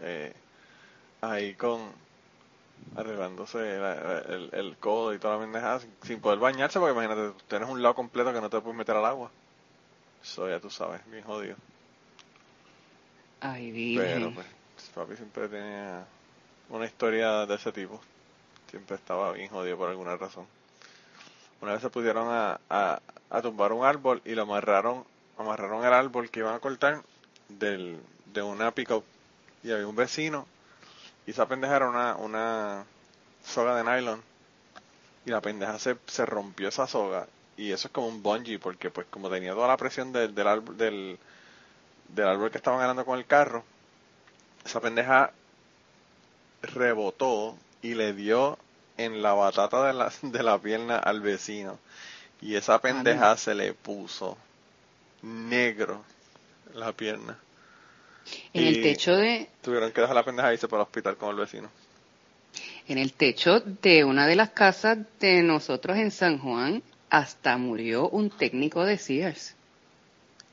Eh, ahí con, arreglándose la- el, el codo y toda la pendejada sin, sin poder bañarse porque imagínate, tienes un lado completo que no te puedes meter al agua. Eso ya tú sabes, bien jodido. Ay, Pero virgen. pues, papi siempre tenía una historia de ese tipo. Siempre estaba bien jodido por alguna razón. Una vez se pusieron a, a, a tumbar un árbol y lo amarraron, amarraron el árbol que iban a cortar del, de una pick Y había un vecino y esa pendeja era una, una soga de nylon. Y la pendeja se, se rompió esa soga. Y eso es como un bungee porque pues como tenía toda la presión del, del árbol, del, del árbol que estaban ganando con el carro, esa pendeja rebotó y le dio en la batata de la, de la pierna al vecino. Y esa pendeja se le puso negro la pierna. En el techo de, Tuvieron que dejar la pendeja irse para el hospital con el vecino. en el techo de una de las casas de nosotros en San Juan, hasta murió un técnico de Sears.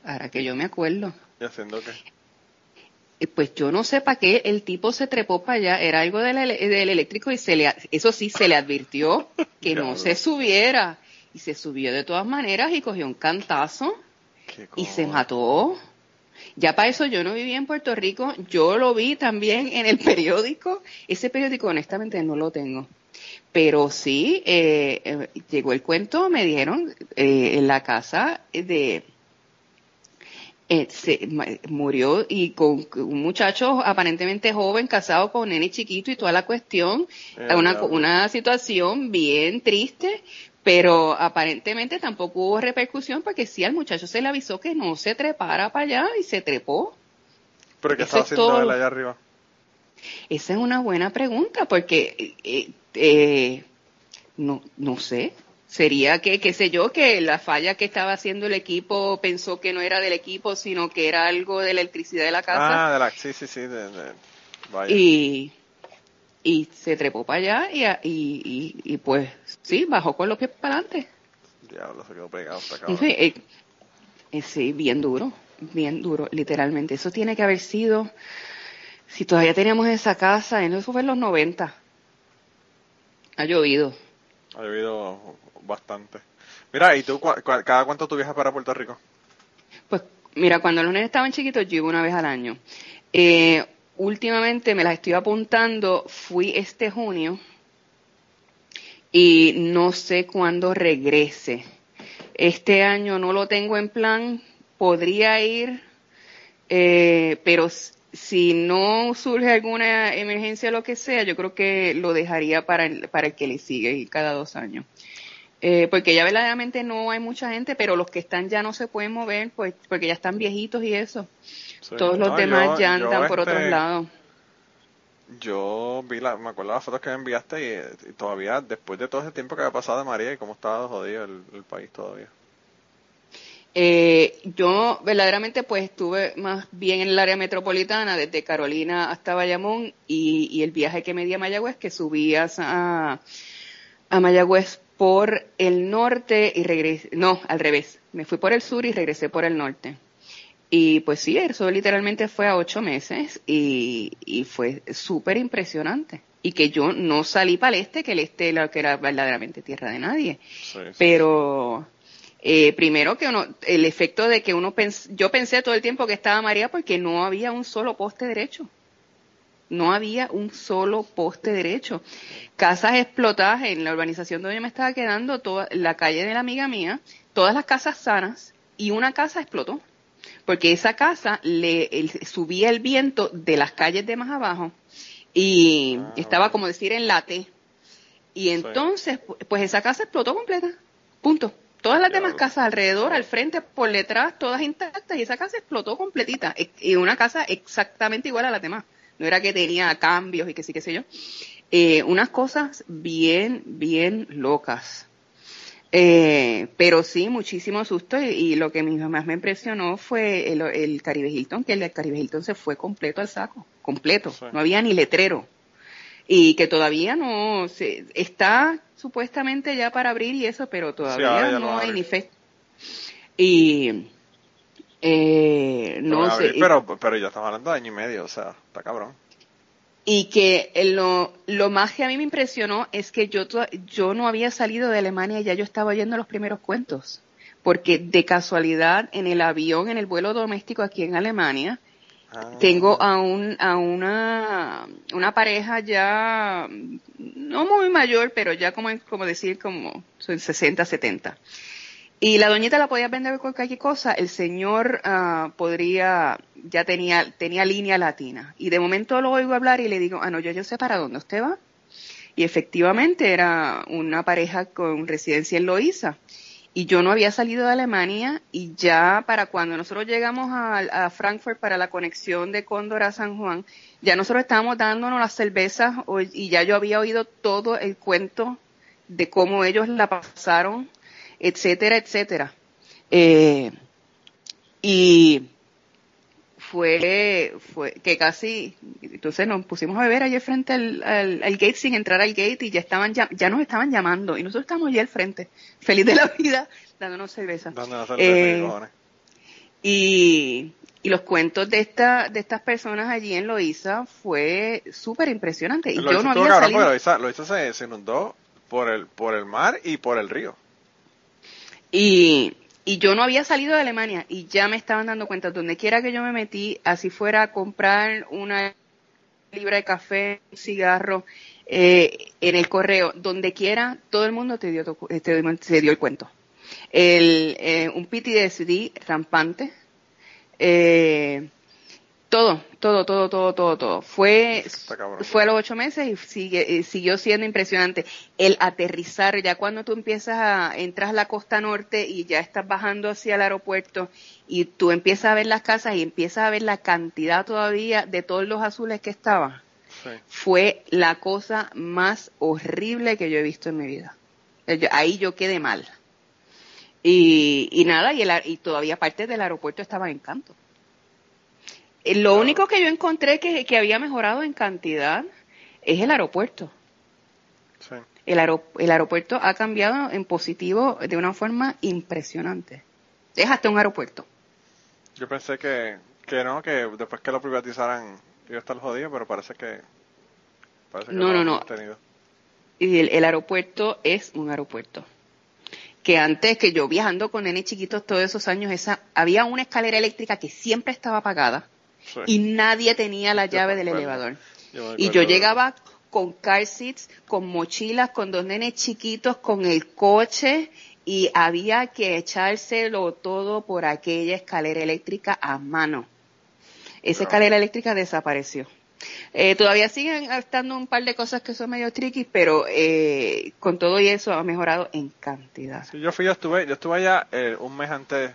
Ahora que yo me acuerdo. ¿Y haciendo qué? Eh, Pues yo no sé para qué el tipo se trepó para allá, era algo del, del eléctrico y se le, eso sí, se le advirtió que no se subiera. Y se subió de todas maneras y cogió un cantazo ¿Qué y se mató. Ya para eso yo no vivía en Puerto Rico, yo lo vi también en el periódico. Ese periódico honestamente no lo tengo. Pero sí, eh, eh, llegó el cuento, me dijeron, eh, en la casa de... eh, se murió y con un muchacho aparentemente joven, casado con un nene chiquito y toda la cuestión, Eh, una, una situación bien triste, pero aparentemente tampoco hubo repercusión porque sí al muchacho se le avisó que no se trepara para allá y se trepó. ¿Pero qué estaba es haciendo todo. él allá arriba? Esa es una buena pregunta porque eh, eh, no, no sé. Sería que, qué sé yo, que la falla que estaba haciendo el equipo pensó que no era del equipo, sino que era algo de la electricidad de la casa Ah, de la, sí, sí, sí. De, de- vaya. y, y se trepó para allá y, y, y, y pues sí, bajó con los pies para adelante. Diablo, se quedó pegado hasta acá. Eh, eh, sí, bien duro, bien duro, literalmente. Eso tiene que haber sido, si todavía teníamos esa casa, en eso fue en los 90. Ha llovido. Ha llovido bastante. Mira, ¿y tú cua- cua- cada cuánto tú viajas para Puerto Rico? Pues mira, cuando los nenes estaban chiquitos, yo iba una vez al año. Eh, últimamente me las estoy apuntando, fui este junio y no sé cuándo regrese. Este año no lo tengo en plan, podría ir, eh, pero si no surge alguna emergencia o lo que sea, yo creo que lo dejaría para el, para el que le sigue cada dos años. Eh, porque ya verdaderamente no hay mucha gente, pero los que están ya no se pueden mover, pues porque ya están viejitos y eso. Sí. Todos los No, demás yo- ya andan por este, otros lados. Yo vi la, me acuerdo las fotos que me enviaste y, y todavía, después de todo ese tiempo que había pasado de María y cómo estaba jodido el, el país todavía. Eh, yo verdaderamente pues estuve más bien en el área metropolitana, desde Carolina hasta Bayamón, y, y el viaje que me di a Mayagüez, que subías a, a Mayagüez por el norte y regresé, no, al revés, me fui por el sur y regresé por el norte. Y pues sí, eso literalmente fue a ocho meses y, y fue súper impresionante. Y que yo no salí para el este, que el este lo que era verdaderamente tierra de nadie. Sí, sí. Pero eh, primero que uno, el efecto de que uno pens- yo pensé todo el tiempo que estaba María porque no había un solo poste derecho. No había un solo poste derecho. Casas explotadas en la urbanización donde yo me estaba quedando, toda la calle de la amiga mía, todas las casas sanas y una casa explotó. Porque esa casa le el- subía el viento de las calles de más abajo y Ah, estaba como decir en la T. Y entonces, pu- pues esa casa explotó completa. Punto. Todas las demás casas alrededor, al frente, por detrás, todas intactas, y esa casa explotó completita. E- Y una casa exactamente igual a las demás. No era que tenía cambios y que sí, qué sé yo. Eh, unas cosas bien, bien locas. Eh, pero sí, muchísimo susto y, y lo que más me impresionó fue el, el Caribe Hilton, que el Caribe Hilton se fue completo al saco, completo, Sí. no había ni letrero y que todavía no se, está supuestamente ya para abrir y eso, pero todavía no hay ni fe. Y eh, no sé, pero, pero ya estamos hablando de año y medio, o sea, está cabrón. y que lo, lo más que a mí me impresionó es que yo, yo no había salido de Alemania y ya yo estaba oyendo los primeros cuentos. Porque de casualidad en el avión, en el vuelo doméstico aquí en Alemania, Ah, tengo a, un, a una, una pareja ya, no muy mayor, pero ya como, como decir, como son 60, 70. Y la doñita la podía vender con cualquier cosa, el señor ah, podría, ya tenía, tenía línea latina. Y de momento lo oigo hablar y le digo, ah, no, yo, yo sé para dónde usted va. Y efectivamente era una pareja con residencia en Loíza. Y yo no había salido de Alemania y ya para cuando nosotros llegamos a, a Frankfurt para la conexión de Cóndor a San Juan, ya nosotros estábamos dándonos las cervezas y ya yo había oído todo el cuento de cómo ellos la pasaron, etcétera, etcétera. Eh, y fue, fue que casi, entonces nos pusimos a beber allí frente al, al, al gate sin entrar al gate y ya estaban ya, ya nos estaban llamando y nosotros estábamos allí al frente, feliz de la vida, dándonos cerveza. Eh, y. Y, los cuentos de esta, de estas personas allí en Loíza fue súper impresionante. Y yo no había salido. se, se inundó por el, por el mar y por el río. Y, y yo no había salido de Alemania y ya me estaban dando cuenta, donde quiera que yo me metí, así fuera a comprar una libra de café, un cigarro, eh, en el correo, donde quiera, todo el mundo te dio, eh, te, te dio el cuento. El, eh, un PTSD rampante, eh, todo, todo, todo, todo, todo, todo. Fue, fue a los ocho meses y sigue, y siguió siendo impresionante. El aterrizar, ya cuando tú empiezas a, entras a la costa norte y ya estás bajando hacia el aeropuerto y tú empiezas a ver las casas y empiezas a ver la cantidad todavía de todos los azules que estaban, Sí. fue la cosa más horrible que yo he visto en mi vida. Eh, Ahí yo quedé mal. Y, y nada, y, el, y todavía parte del aeropuerto estaba en canto. Eh, Lo único que yo encontré que, que había mejorado en cantidad es el aeropuerto. Sí. El, aero- el aeropuerto ha cambiado en positivo de una forma impresionante. Es hasta un aeropuerto. Yo pensé que, que no, que después que lo privatizaran iba a estar jodido, pero parece que. Parece que No, lo no, han no. mantenido. Y el, el aeropuerto es un aeropuerto. Que antes que yo viajando con nenes chiquitos todos esos años, esa, había una escalera eléctrica que siempre estaba apagada Sí. y nadie tenía la llave del elevador. Yo Y yo llegaba con car seats, con mochilas, con dos nenes chiquitos, con el coche y había que echárselo todo por aquella escalera eléctrica a mano. Esa escalera eléctrica desapareció. Eh, todavía siguen estando un par de cosas que son medio tricky, pero eh, con todo y eso ha mejorado en cantidad. Sí, yo fui, yo estuve, yo estuve allá eh, un mes antes,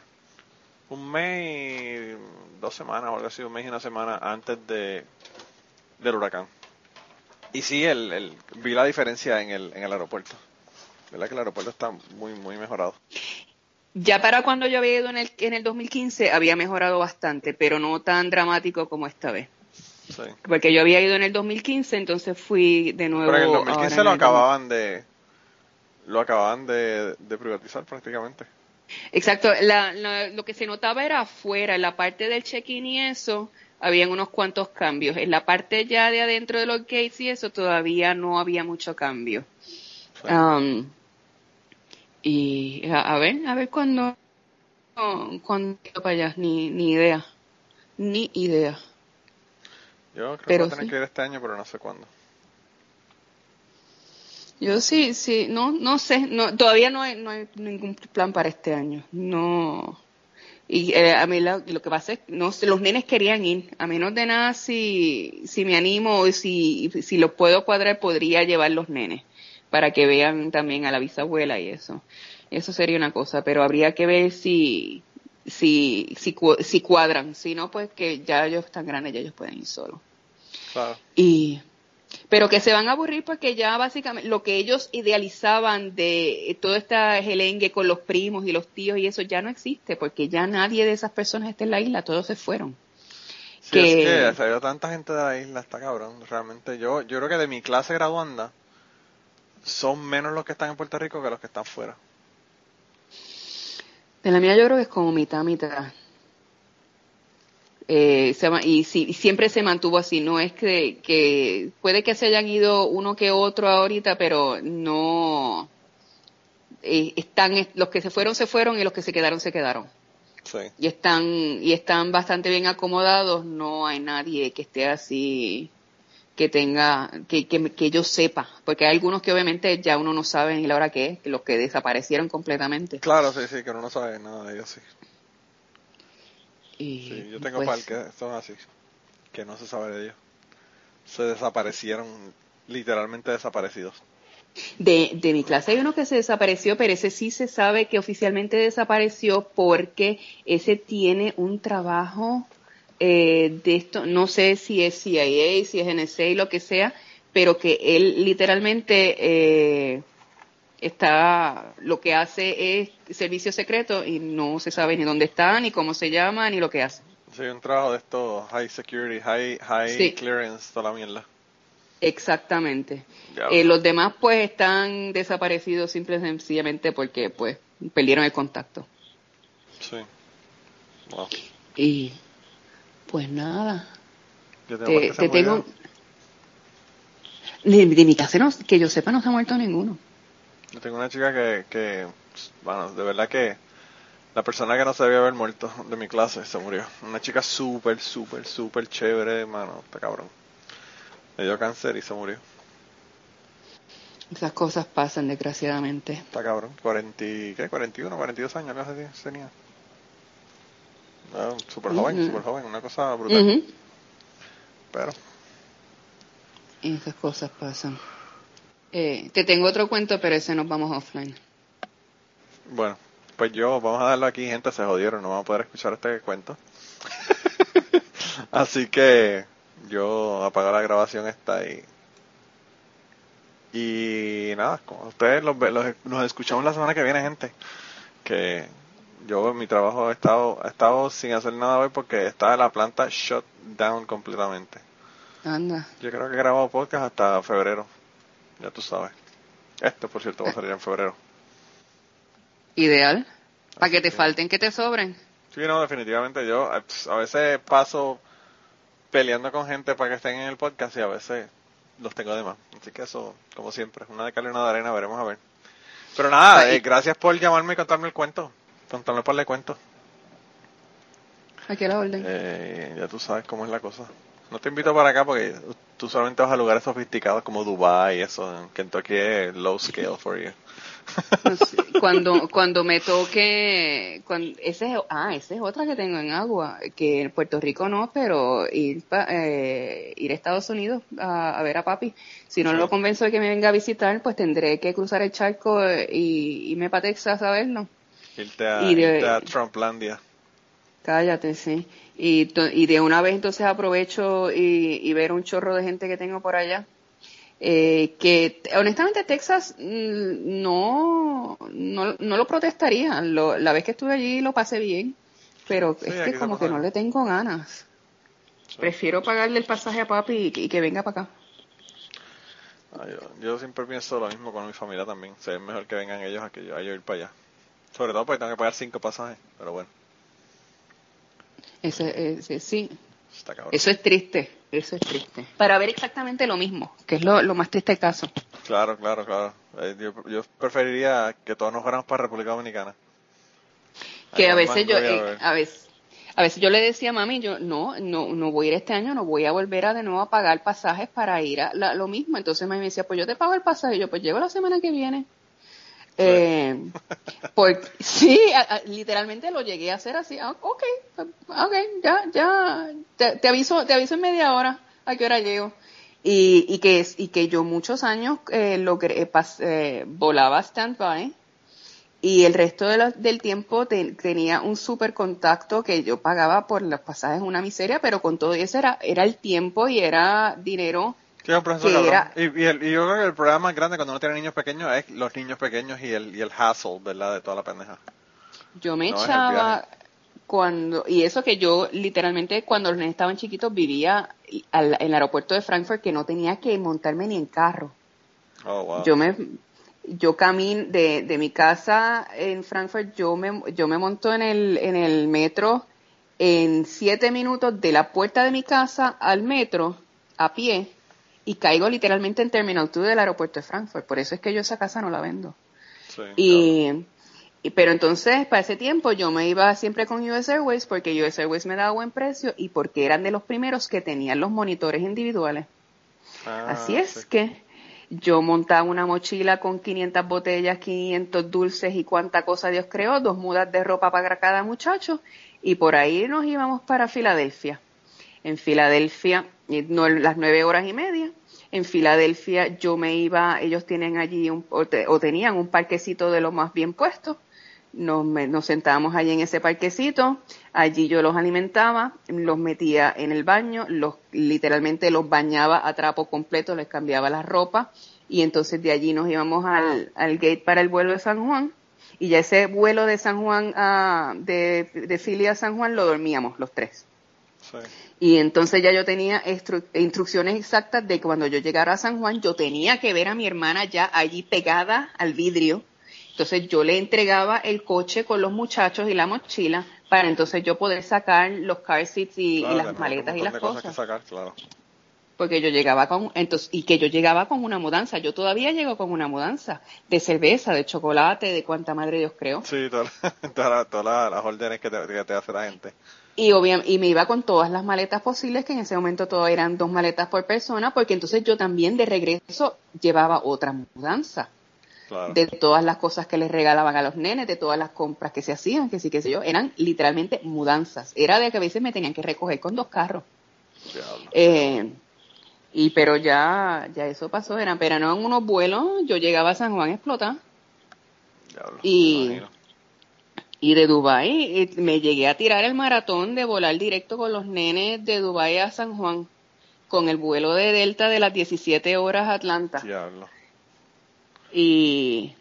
un mes y dos semanas o algo así, un mes y una semana antes de del huracán. Y sí, el, el, vi la diferencia en el, en el aeropuerto. ¿Verdad que el aeropuerto está muy, muy mejorado? Ya para cuando yo había ido en el, en el 2015 había mejorado bastante, pero no tan dramático como esta vez. Sí. Porque yo había ido en el 2015, entonces fui de nuevo. Pero en el ahora 2015 en lo el acababan de, lo acababan de, de privatizar prácticamente. Exacto, la- la- lo que se notaba era afuera, en la parte del check-in y eso, habían unos cuantos cambios. En la parte ya de adentro de los gates y eso, todavía no había mucho cambio. Um, y a, a ver, a ver cuándo, cuándo para allá, ni, ni idea, ni idea. Yo creo pero que voy a tener sí. que ir este año, pero no sé cuándo. Yo sí, sí, no, no sé, no, todavía no hay, no hay ningún plan para este año, no. Y eh, a mí la- lo que pasa es, no los nenes querían ir, a menos de nada si, si me animo o si, si los puedo cuadrar podría llevar los nenes para que vean también a la bisabuela y eso. Eso sería una cosa, pero habría que ver si, si, si, si cuadran, si no pues que ya ellos están grandes, ya ellos pueden ir solos. Claro. Y, pero que se van a aburrir porque ya básicamente lo que ellos idealizaban de toda esta gelengue con los primos y los tíos y eso ya no existe porque ya nadie de esas personas está en la isla, todos se fueron. Sí, Que- es que ido tanta gente de la isla, está cabrón. Realmente yo, yo creo que de mi clase graduanda son menos los que están en Puerto Rico que los que están fuera. De la mía yo creo que es como mitad, mitad. Eh, se y, y siempre se mantuvo así, no es que, que puede que se hayan ido uno que otro ahorita, pero no eh, están los que se fueron se fueron y los que se quedaron se quedaron. Sí. y están y están bastante bien acomodados no hay nadie que esté así que tenga que, que, que yo sepa porque hay algunos que obviamente ya uno no sabe ni la hora que es que los que desaparecieron completamente Claro, sí, sí, que uno no sabe nada de ellos, sí. Y Sí, yo tengo pues, pal que son así, que no se sabe de ellos. Se desaparecieron, literalmente desaparecidos. de, de mi clase hay uno que se desapareció pero ese sí se sabe que oficialmente desapareció porque ese tiene un trabajo eh, de esto no sé si es CIA si es NSA lo que sea pero que él literalmente eh, está lo que hace es servicio secreto y no se sabe ni dónde está ni cómo se llama ni lo que hace Sí, un trabajo de esto, high security, high, high Sí. clearance, toda la mierda. exactamente. Eh, los demás pues están desaparecidos simple y sencillamente porque pues perdieron el contacto Sí. Wow. y pues nada Yo tengo te, te tengo de, de mi casa no, que yo sepa no se ha muerto ninguno Yo tengo una chica que, que, bueno, de verdad que La persona que no se debía haber muerto de mi clase se murió. Una chica súper, súper, súper chévere, hermano. Está cabrón. Le dio cáncer y se murió. Esas cosas pasan, desgraciadamente. Está cabrón. 40, y- ¿qué? 41, 42 años, algo así tenía. Ah, súper joven, Ujú. súper joven. Una cosa brutal. Pero, Esas cosas pasan. Eh, te tengo otro cuento, pero ese nos vamos offline. bueno. Pues yo, vamos a darlo aquí, gente. Se jodieron. No vamos a poder escuchar este cuento. Así que yo apago la grabación esta y y nada, como ustedes los, los- nos escuchamos la semana que viene, gente. Que yo mi trabajo he estado, he estado sin hacer nada hoy porque está la planta shut down completamente. Anda. Yo creo que he grabado podcast hasta febrero. Ya tú sabes. Este, por cierto, va a salir en febrero. Ideal. Para que te falten, que te sobren. Sí, no, definitivamente yo eh, pues, a veces paso peleando con gente para que estén en el podcast y a veces los tengo de más. Así que eso, como siempre, una de cal y una de arena, veremos a ver. Pero nada, Ahí. eh, gracias por llamarme y contarme el cuento. Contarme por el cuento. Aquí a la orden. Eh, ya tú sabes cómo es la cosa. No te invito para acá porque tú solamente vas a lugares sofisticados como Dubai y eso. En Kentucky es low scale for you. Sí, cuando cuando me toque cuando, ese ah esa es otra que tengo en agua que en Puerto Rico no pero ir pa- eh, ir a Estados Unidos a, a ver a papi si no Sí. lo convenzo de que me venga a visitar pues tendré que cruzar el charco y irme para Texas a verlo Irte a, Y de- irte a Trumplandia. Cállate sí y de una vez entonces aprovecho y, y ver un chorro de gente que tengo por allá eh, que honestamente Texas mm, no, no, no lo protestaría. Lo- la vez que estuve allí lo pasé bien, pero Sí, es que como que no le tengo ganas. Sí. Prefiero pagarle el pasaje a papi y, que- y que venga para acá. Ah, yo, yo siempre pienso lo mismo con mi familia también. O sea, es mejor que vengan ellos a que yo, a yo ir para allá. Sobre todo porque tengo que pagar cinco pasajes. Pero bueno, Ese, ese- sí, está eso es triste, eso es triste. Para ver exactamente lo mismo, que es lo, lo más triste del caso. Claro, claro, claro. Eh, yo, yo preferiría que todos nos fuéramos para República Dominicana. que Ahí a veces yo eh, ver. a veces a veces yo le decía a mami yo no no no voy a ir este año no voy a volver a de nuevo a pagar pasajes para ir a la- lo mismo entonces mami me decía pues yo te pago el pasaje y yo pues llego la semana que viene eh, sí literalmente lo llegué a hacer así ah, ok ok ya ya te, te aviso te aviso en media hora a qué hora llego y, y que y que yo muchos años eh, logré pas- eh, volaba standby y el resto de la- del tiempo te- tenía un super contacto que yo pagaba por los pasajes una miseria, pero con todo eso era, era el tiempo y era dinero. Sí, un proceso que era- Y, y el- y yo creo que el problema más grande cuando uno tiene niños pequeños es los niños pequeños y el, y el hassle, ¿verdad? De toda la pendeja. Yo me No, echaba cuando, y eso que yo literalmente cuando los nenes estaban chiquitos vivía al- en el aeropuerto de Frankfurt que no tenía que montarme ni en carro. Oh, wow. Yo me, yo camino de, de mi casa en Frankfurt, yo me, yo me monto en el, en el metro en siete minutos de la puerta de mi casa al metro a pie y caigo literalmente en Terminal 2 del aeropuerto de Frankfurt. Por eso es que yo esa casa no la vendo. Sí, Y, y- pero entonces, para ese tiempo, yo me iba siempre con US Airways porque US Airways me daba buen precio y porque eran de los primeros que tenían los monitores individuales. Ah, Así es sí. que yo montaba una mochila con 500 botellas, 500 dulces y cuánta cosa Dios creó, dos mudas de ropa para cada muchacho y por ahí nos íbamos para Filadelfia. En Filadelfia, no las nueve horas y media, en Filadelfia yo me iba, ellos tienen allí un, o, te- o tenían un parquecito de los más bien puestos. Nos, me- nos sentábamos allí en ese parquecito, allí yo los alimentaba, los metía en el baño, los literalmente los bañaba a trapo completo, les cambiaba la ropa y entonces de allí nos íbamos al, al gate para el vuelo de San Juan y ya ese vuelo de San Juan a, de, de Philly a San Juan lo dormíamos los tres. Y entonces ya yo tenía instru- instrucciones exactas de que cuando yo llegara a San Juan, yo tenía que ver a mi hermana ya allí pegada al vidrio. Entonces yo le entregaba el coche con los muchachos y la mochila para entonces yo poder sacar los car seats y, las maletas y las de cosas. que sacar, claro. porque yo llegaba con, entonces, y que yo llegaba con una mudanza, yo todavía llego con una mudanza, de cerveza, de chocolate, de cuánta madre Dios creo. Sí, todas todas las órdenes que te, que te hace la gente. Y, y me iba con todas las maletas posibles, que en ese momento todo eran dos maletas por persona, porque entonces yo también de regreso llevaba otra mudanza Claro. de todas las cosas que les regalaban a los nenes, de todas las compras que se hacían, que sí, que sé yo, eran literalmente mudanzas. Era de que a veces me tenían que recoger con dos carros. Eh, y pero ya, ya eso pasó, eran, pero no en unos vuelos, yo llegaba a San Juan explotar y-. y de Dubai eh, me llegué a tirar el maratón de volar directo con los nenes de Dubai a San Juan con el vuelo de Delta de las 17 horas a Atlanta. Diablo. y,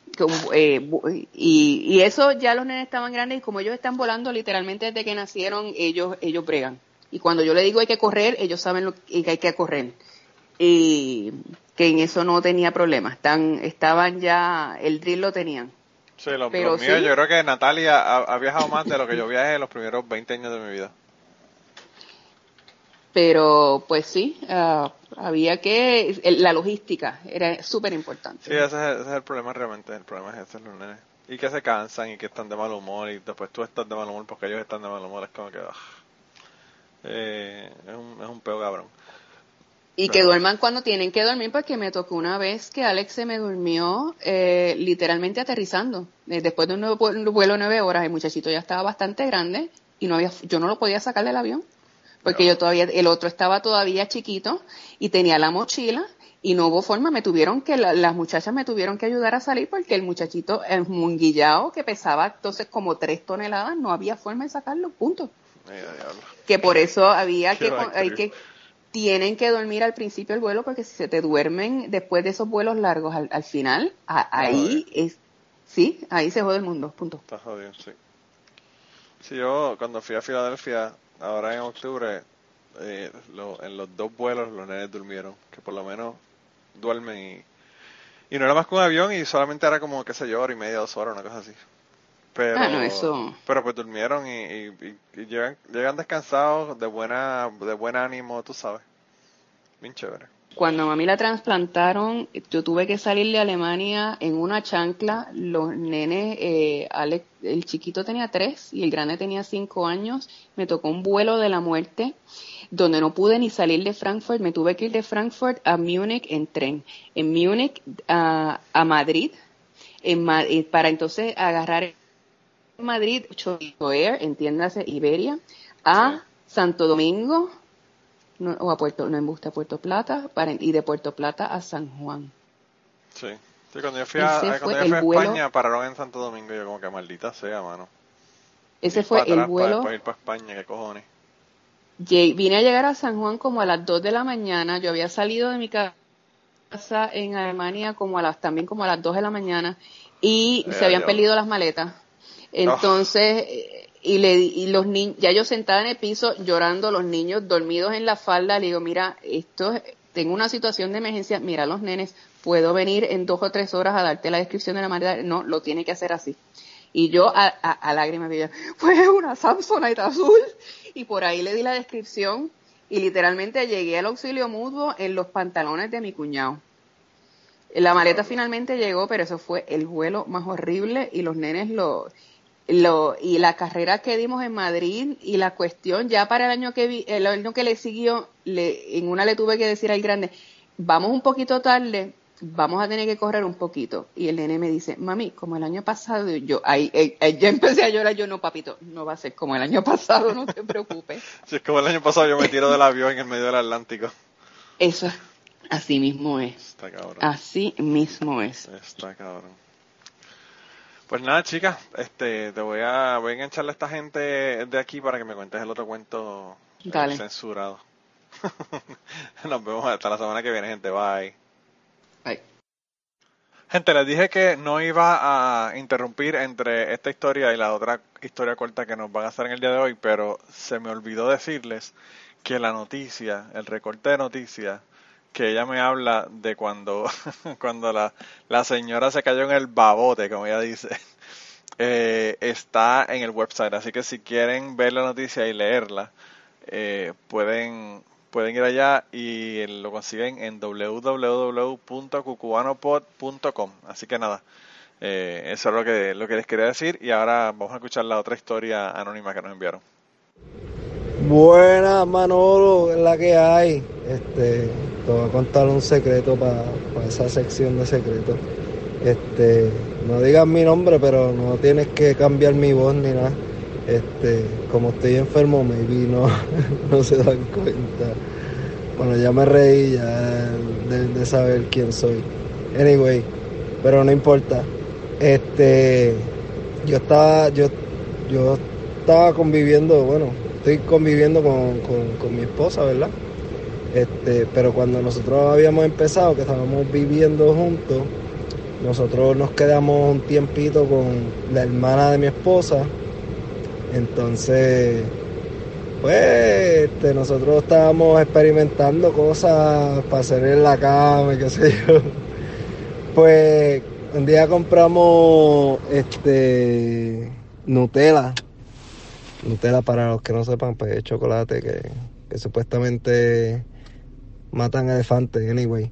eh, y y eso ya los nenes estaban grandes y como ellos están volando literalmente desde que nacieron ellos ellos bregan y cuando yo le digo hay que correr ellos saben lo que hay que correr y que en eso no tenía problema están estaban ya el drill lo tenían Sí, los, Pero sí. yo creo que Natalia ha, ha viajado más de lo que yo viajé en los primeros 20 años de mi vida. pero pues sí ah, había que la logística era súper importante Sí, ese es, ese es el problema realmente, el problema es ese, los nenes. Y que se cansan y que están de mal humor y después tú estás de mal humor porque ellos están de mal humor, es como que... ah. Eh, es, un, es un peo cabrón. Y que duerman cuando tienen que dormir, porque me tocó una vez que Alex se me durmió eh, literalmente aterrizando. Eh, después de un, nuevo- un vuelo de nueve horas, el muchachito ya estaba bastante grande y no había, yo no lo podía sacar del avión. Porque yo todavía, el otro estaba todavía chiquito y tenía la mochila y no hubo forma, me tuvieron que, la- las muchachas me tuvieron que ayudar a salir porque el muchachito es munguillado que pesaba entonces como tres toneladas, no había forma de sacarlo, punto Mira, que por eso había Qué que, hay que tienen que dormir al principio del vuelo porque si se te duermen después de esos vuelos largos al, al final a- ahí es sí ahí se jode el mundo punto Está jodido, sí. Sí, yo cuando fui a Filadelfia, ahora en octubre, eh, lo- en los dos vuelos los nenes durmieron, que por lo menos duermen y, y no era más que un avión y solamente era como, qué sé yo, hora y media, dos horas, una cosa así. Pero, Ah, no, eso- pero pues durmieron y, y, y- y llegan, llegan descansados, de buena, de buen ánimo, tú sabes. Bien chévere. cuando a mami la trasplantaron yo tuve que salir de Alemania en una chancla. Los nenes eh, Alex- el chiquito tenía tres y el grande tenía cinco años. Me tocó un vuelo de la muerte donde no pude ni salir de Frankfurt, me tuve que ir de Frankfurt a Múnich en tren, en Múnich a, a Madrid, en eh, para entonces agarrar Madrid Chorizo Air, entiéndase Iberia, a Santo Domingo, no, o a Puerto, no en busca a Puerto Plata, para, y de Puerto Plata a San Juan. Sí. Sí, cuando yo fui a, Ese cuando yo fui a vuelo- España, pararon en Santo Domingo y yo como que maldita sea, mano. Ese Ir fue el atrás vuelo. Para, ir para España, qué cojones. Vine a llegar a San Juan como a las 2 de la mañana. Yo había salido de mi casa en Alemania como a las también como a las 2 de la mañana y Eh, se habían diablo. perdido las maletas. Entonces, eh, y le y los niños, ya yo sentada en el piso llorando, los niños dormidos en la falda, le digo, mira, esto es- tengo una situación de emergencia, mira los nenes, puedo venir en dos o tres horas a darte la descripción de la maleta, no, lo tiene que hacer así. Y yo a, a, a lágrimas veía, fue una Samsonite azul. Y por ahí le di la descripción y literalmente llegué al auxilio mutuo en los pantalones de mi cuñado. La maleta finalmente llegó, pero eso fue el vuelo más horrible y los nenes lo, lo y la carrera que dimos en Madrid y la cuestión ya para el año que vi, el año que le siguió, le, en una le tuve que decir al grande, vamos un poquito tarde, vamos a tener que correr un poquito. Y el nene me dice, mami, como el año pasado, yo, ahí, ahí- ahí ya empecé a llorar, yo no, papito, no va a ser como el año pasado, no te preocupes. Si es como el año pasado yo me tiro del avión en el medio del Atlántico. Eso, así mismo es, Está cabrón. así mismo es. Está cabrón. Pues nada, chicas, este, te voy a, voy a engancharle a esta gente de aquí para que me cuentes el otro cuento Dale. censurado. Nos vemos hasta la semana que viene, gente. Bye. Ay. Gente, les dije que no iba a interrumpir entre esta historia y la otra historia corta que nos van a hacer en el día de hoy, pero se me olvidó decirles que la noticia, el recorte de noticias, que ella me habla de cuando, cuando la, la señora se cayó en el babote, como ella dice, eh, está en el website. Así que si quieren ver la noticia y leerla, eh, pueden, pueden ir allá y lo consiguen en www.cucubanopod.com. Así que nada, eh, eso es lo que, lo que les quería decir y ahora vamos a escuchar la otra historia anónima que nos enviaron. Buenas, Manolo, es la que hay. Este, te voy a contar un secreto para esa sección de secretos. Este, no digas mi nombre, pero no tienes que cambiar mi voz ni nada. Este, como estoy enfermo, maybe no, no se dan cuenta. Bueno, ya me reí, ya de, de saber quién soy. Anyway, pero no importa. Este, yo estaba, yo, yo estaba conviviendo, bueno, estoy conviviendo con, con, mi esposa, ¿verdad? Este, pero cuando nosotros habíamos empezado, que estábamos viviendo juntos, nosotros nos quedamos un tiempito con la hermana de mi esposa. Entonces, pues este, nosotros estábamos experimentando cosas para hacer en la cama, y qué sé yo. Pues un día compramos este Nutella. Nutella para los que no sepan, pues es chocolate que, que supuestamente matan elefantes, anyway.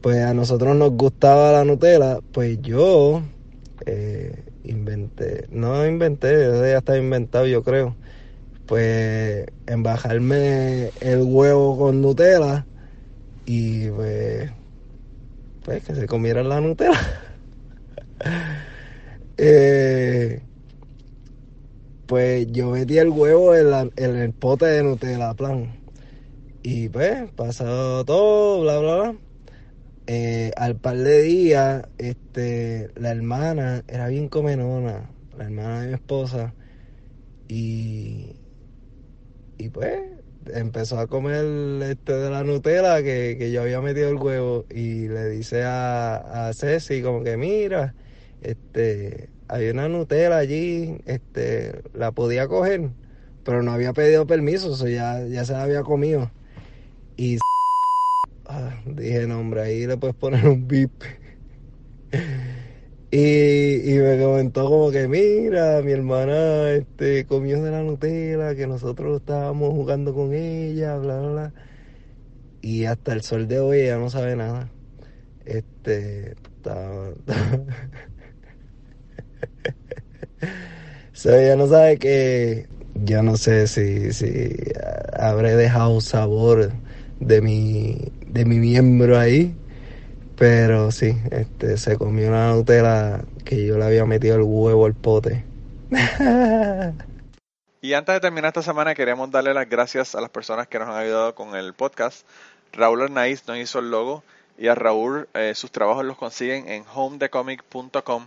Pues a nosotros nos gustaba la Nutella, pues yo eh, inventé, no inventé, ya está inventado yo creo, pues en bajarme el huevo con Nutella y pues, pues que se comieran la Nutella. eh, pues yo metí el huevo en, la- en el pote de Nutella, plan. Y pues, pasado todo, bla, bla, bla. Eh, al par de días, este, la hermana era bien comenona, la hermana de mi esposa, y, y pues empezó a comer este de la Nutella que, que yo había metido el huevo y le dice a, a Ceci como que mira, este, hay una Nutella allí, este, la podía coger, pero no había pedido permiso, ya, ya se la había comido. Y Ah, dije, no, hombre, ahí le puedes poner un bip. Y, y me comentó como que, mira, mi hermana este, comió de la Nutella, que nosotros estábamos jugando con ella, bla, bla, bla. Y hasta el sol de hoy ella no sabe nada. Este, estaba... sea, ella no sabe que... Yo no sé si, si habré dejado sabor de mi, de mi miembro ahí. Pero sí, este, se comió una Nutella que yo le había metido el huevo al pote. Y antes de terminar esta semana, queremos darle las gracias a las personas que nos han ayudado con el podcast. Raúl Arnaiz nos hizo el logo y a Raúl eh, sus trabajos los consiguen en homedecomic.com.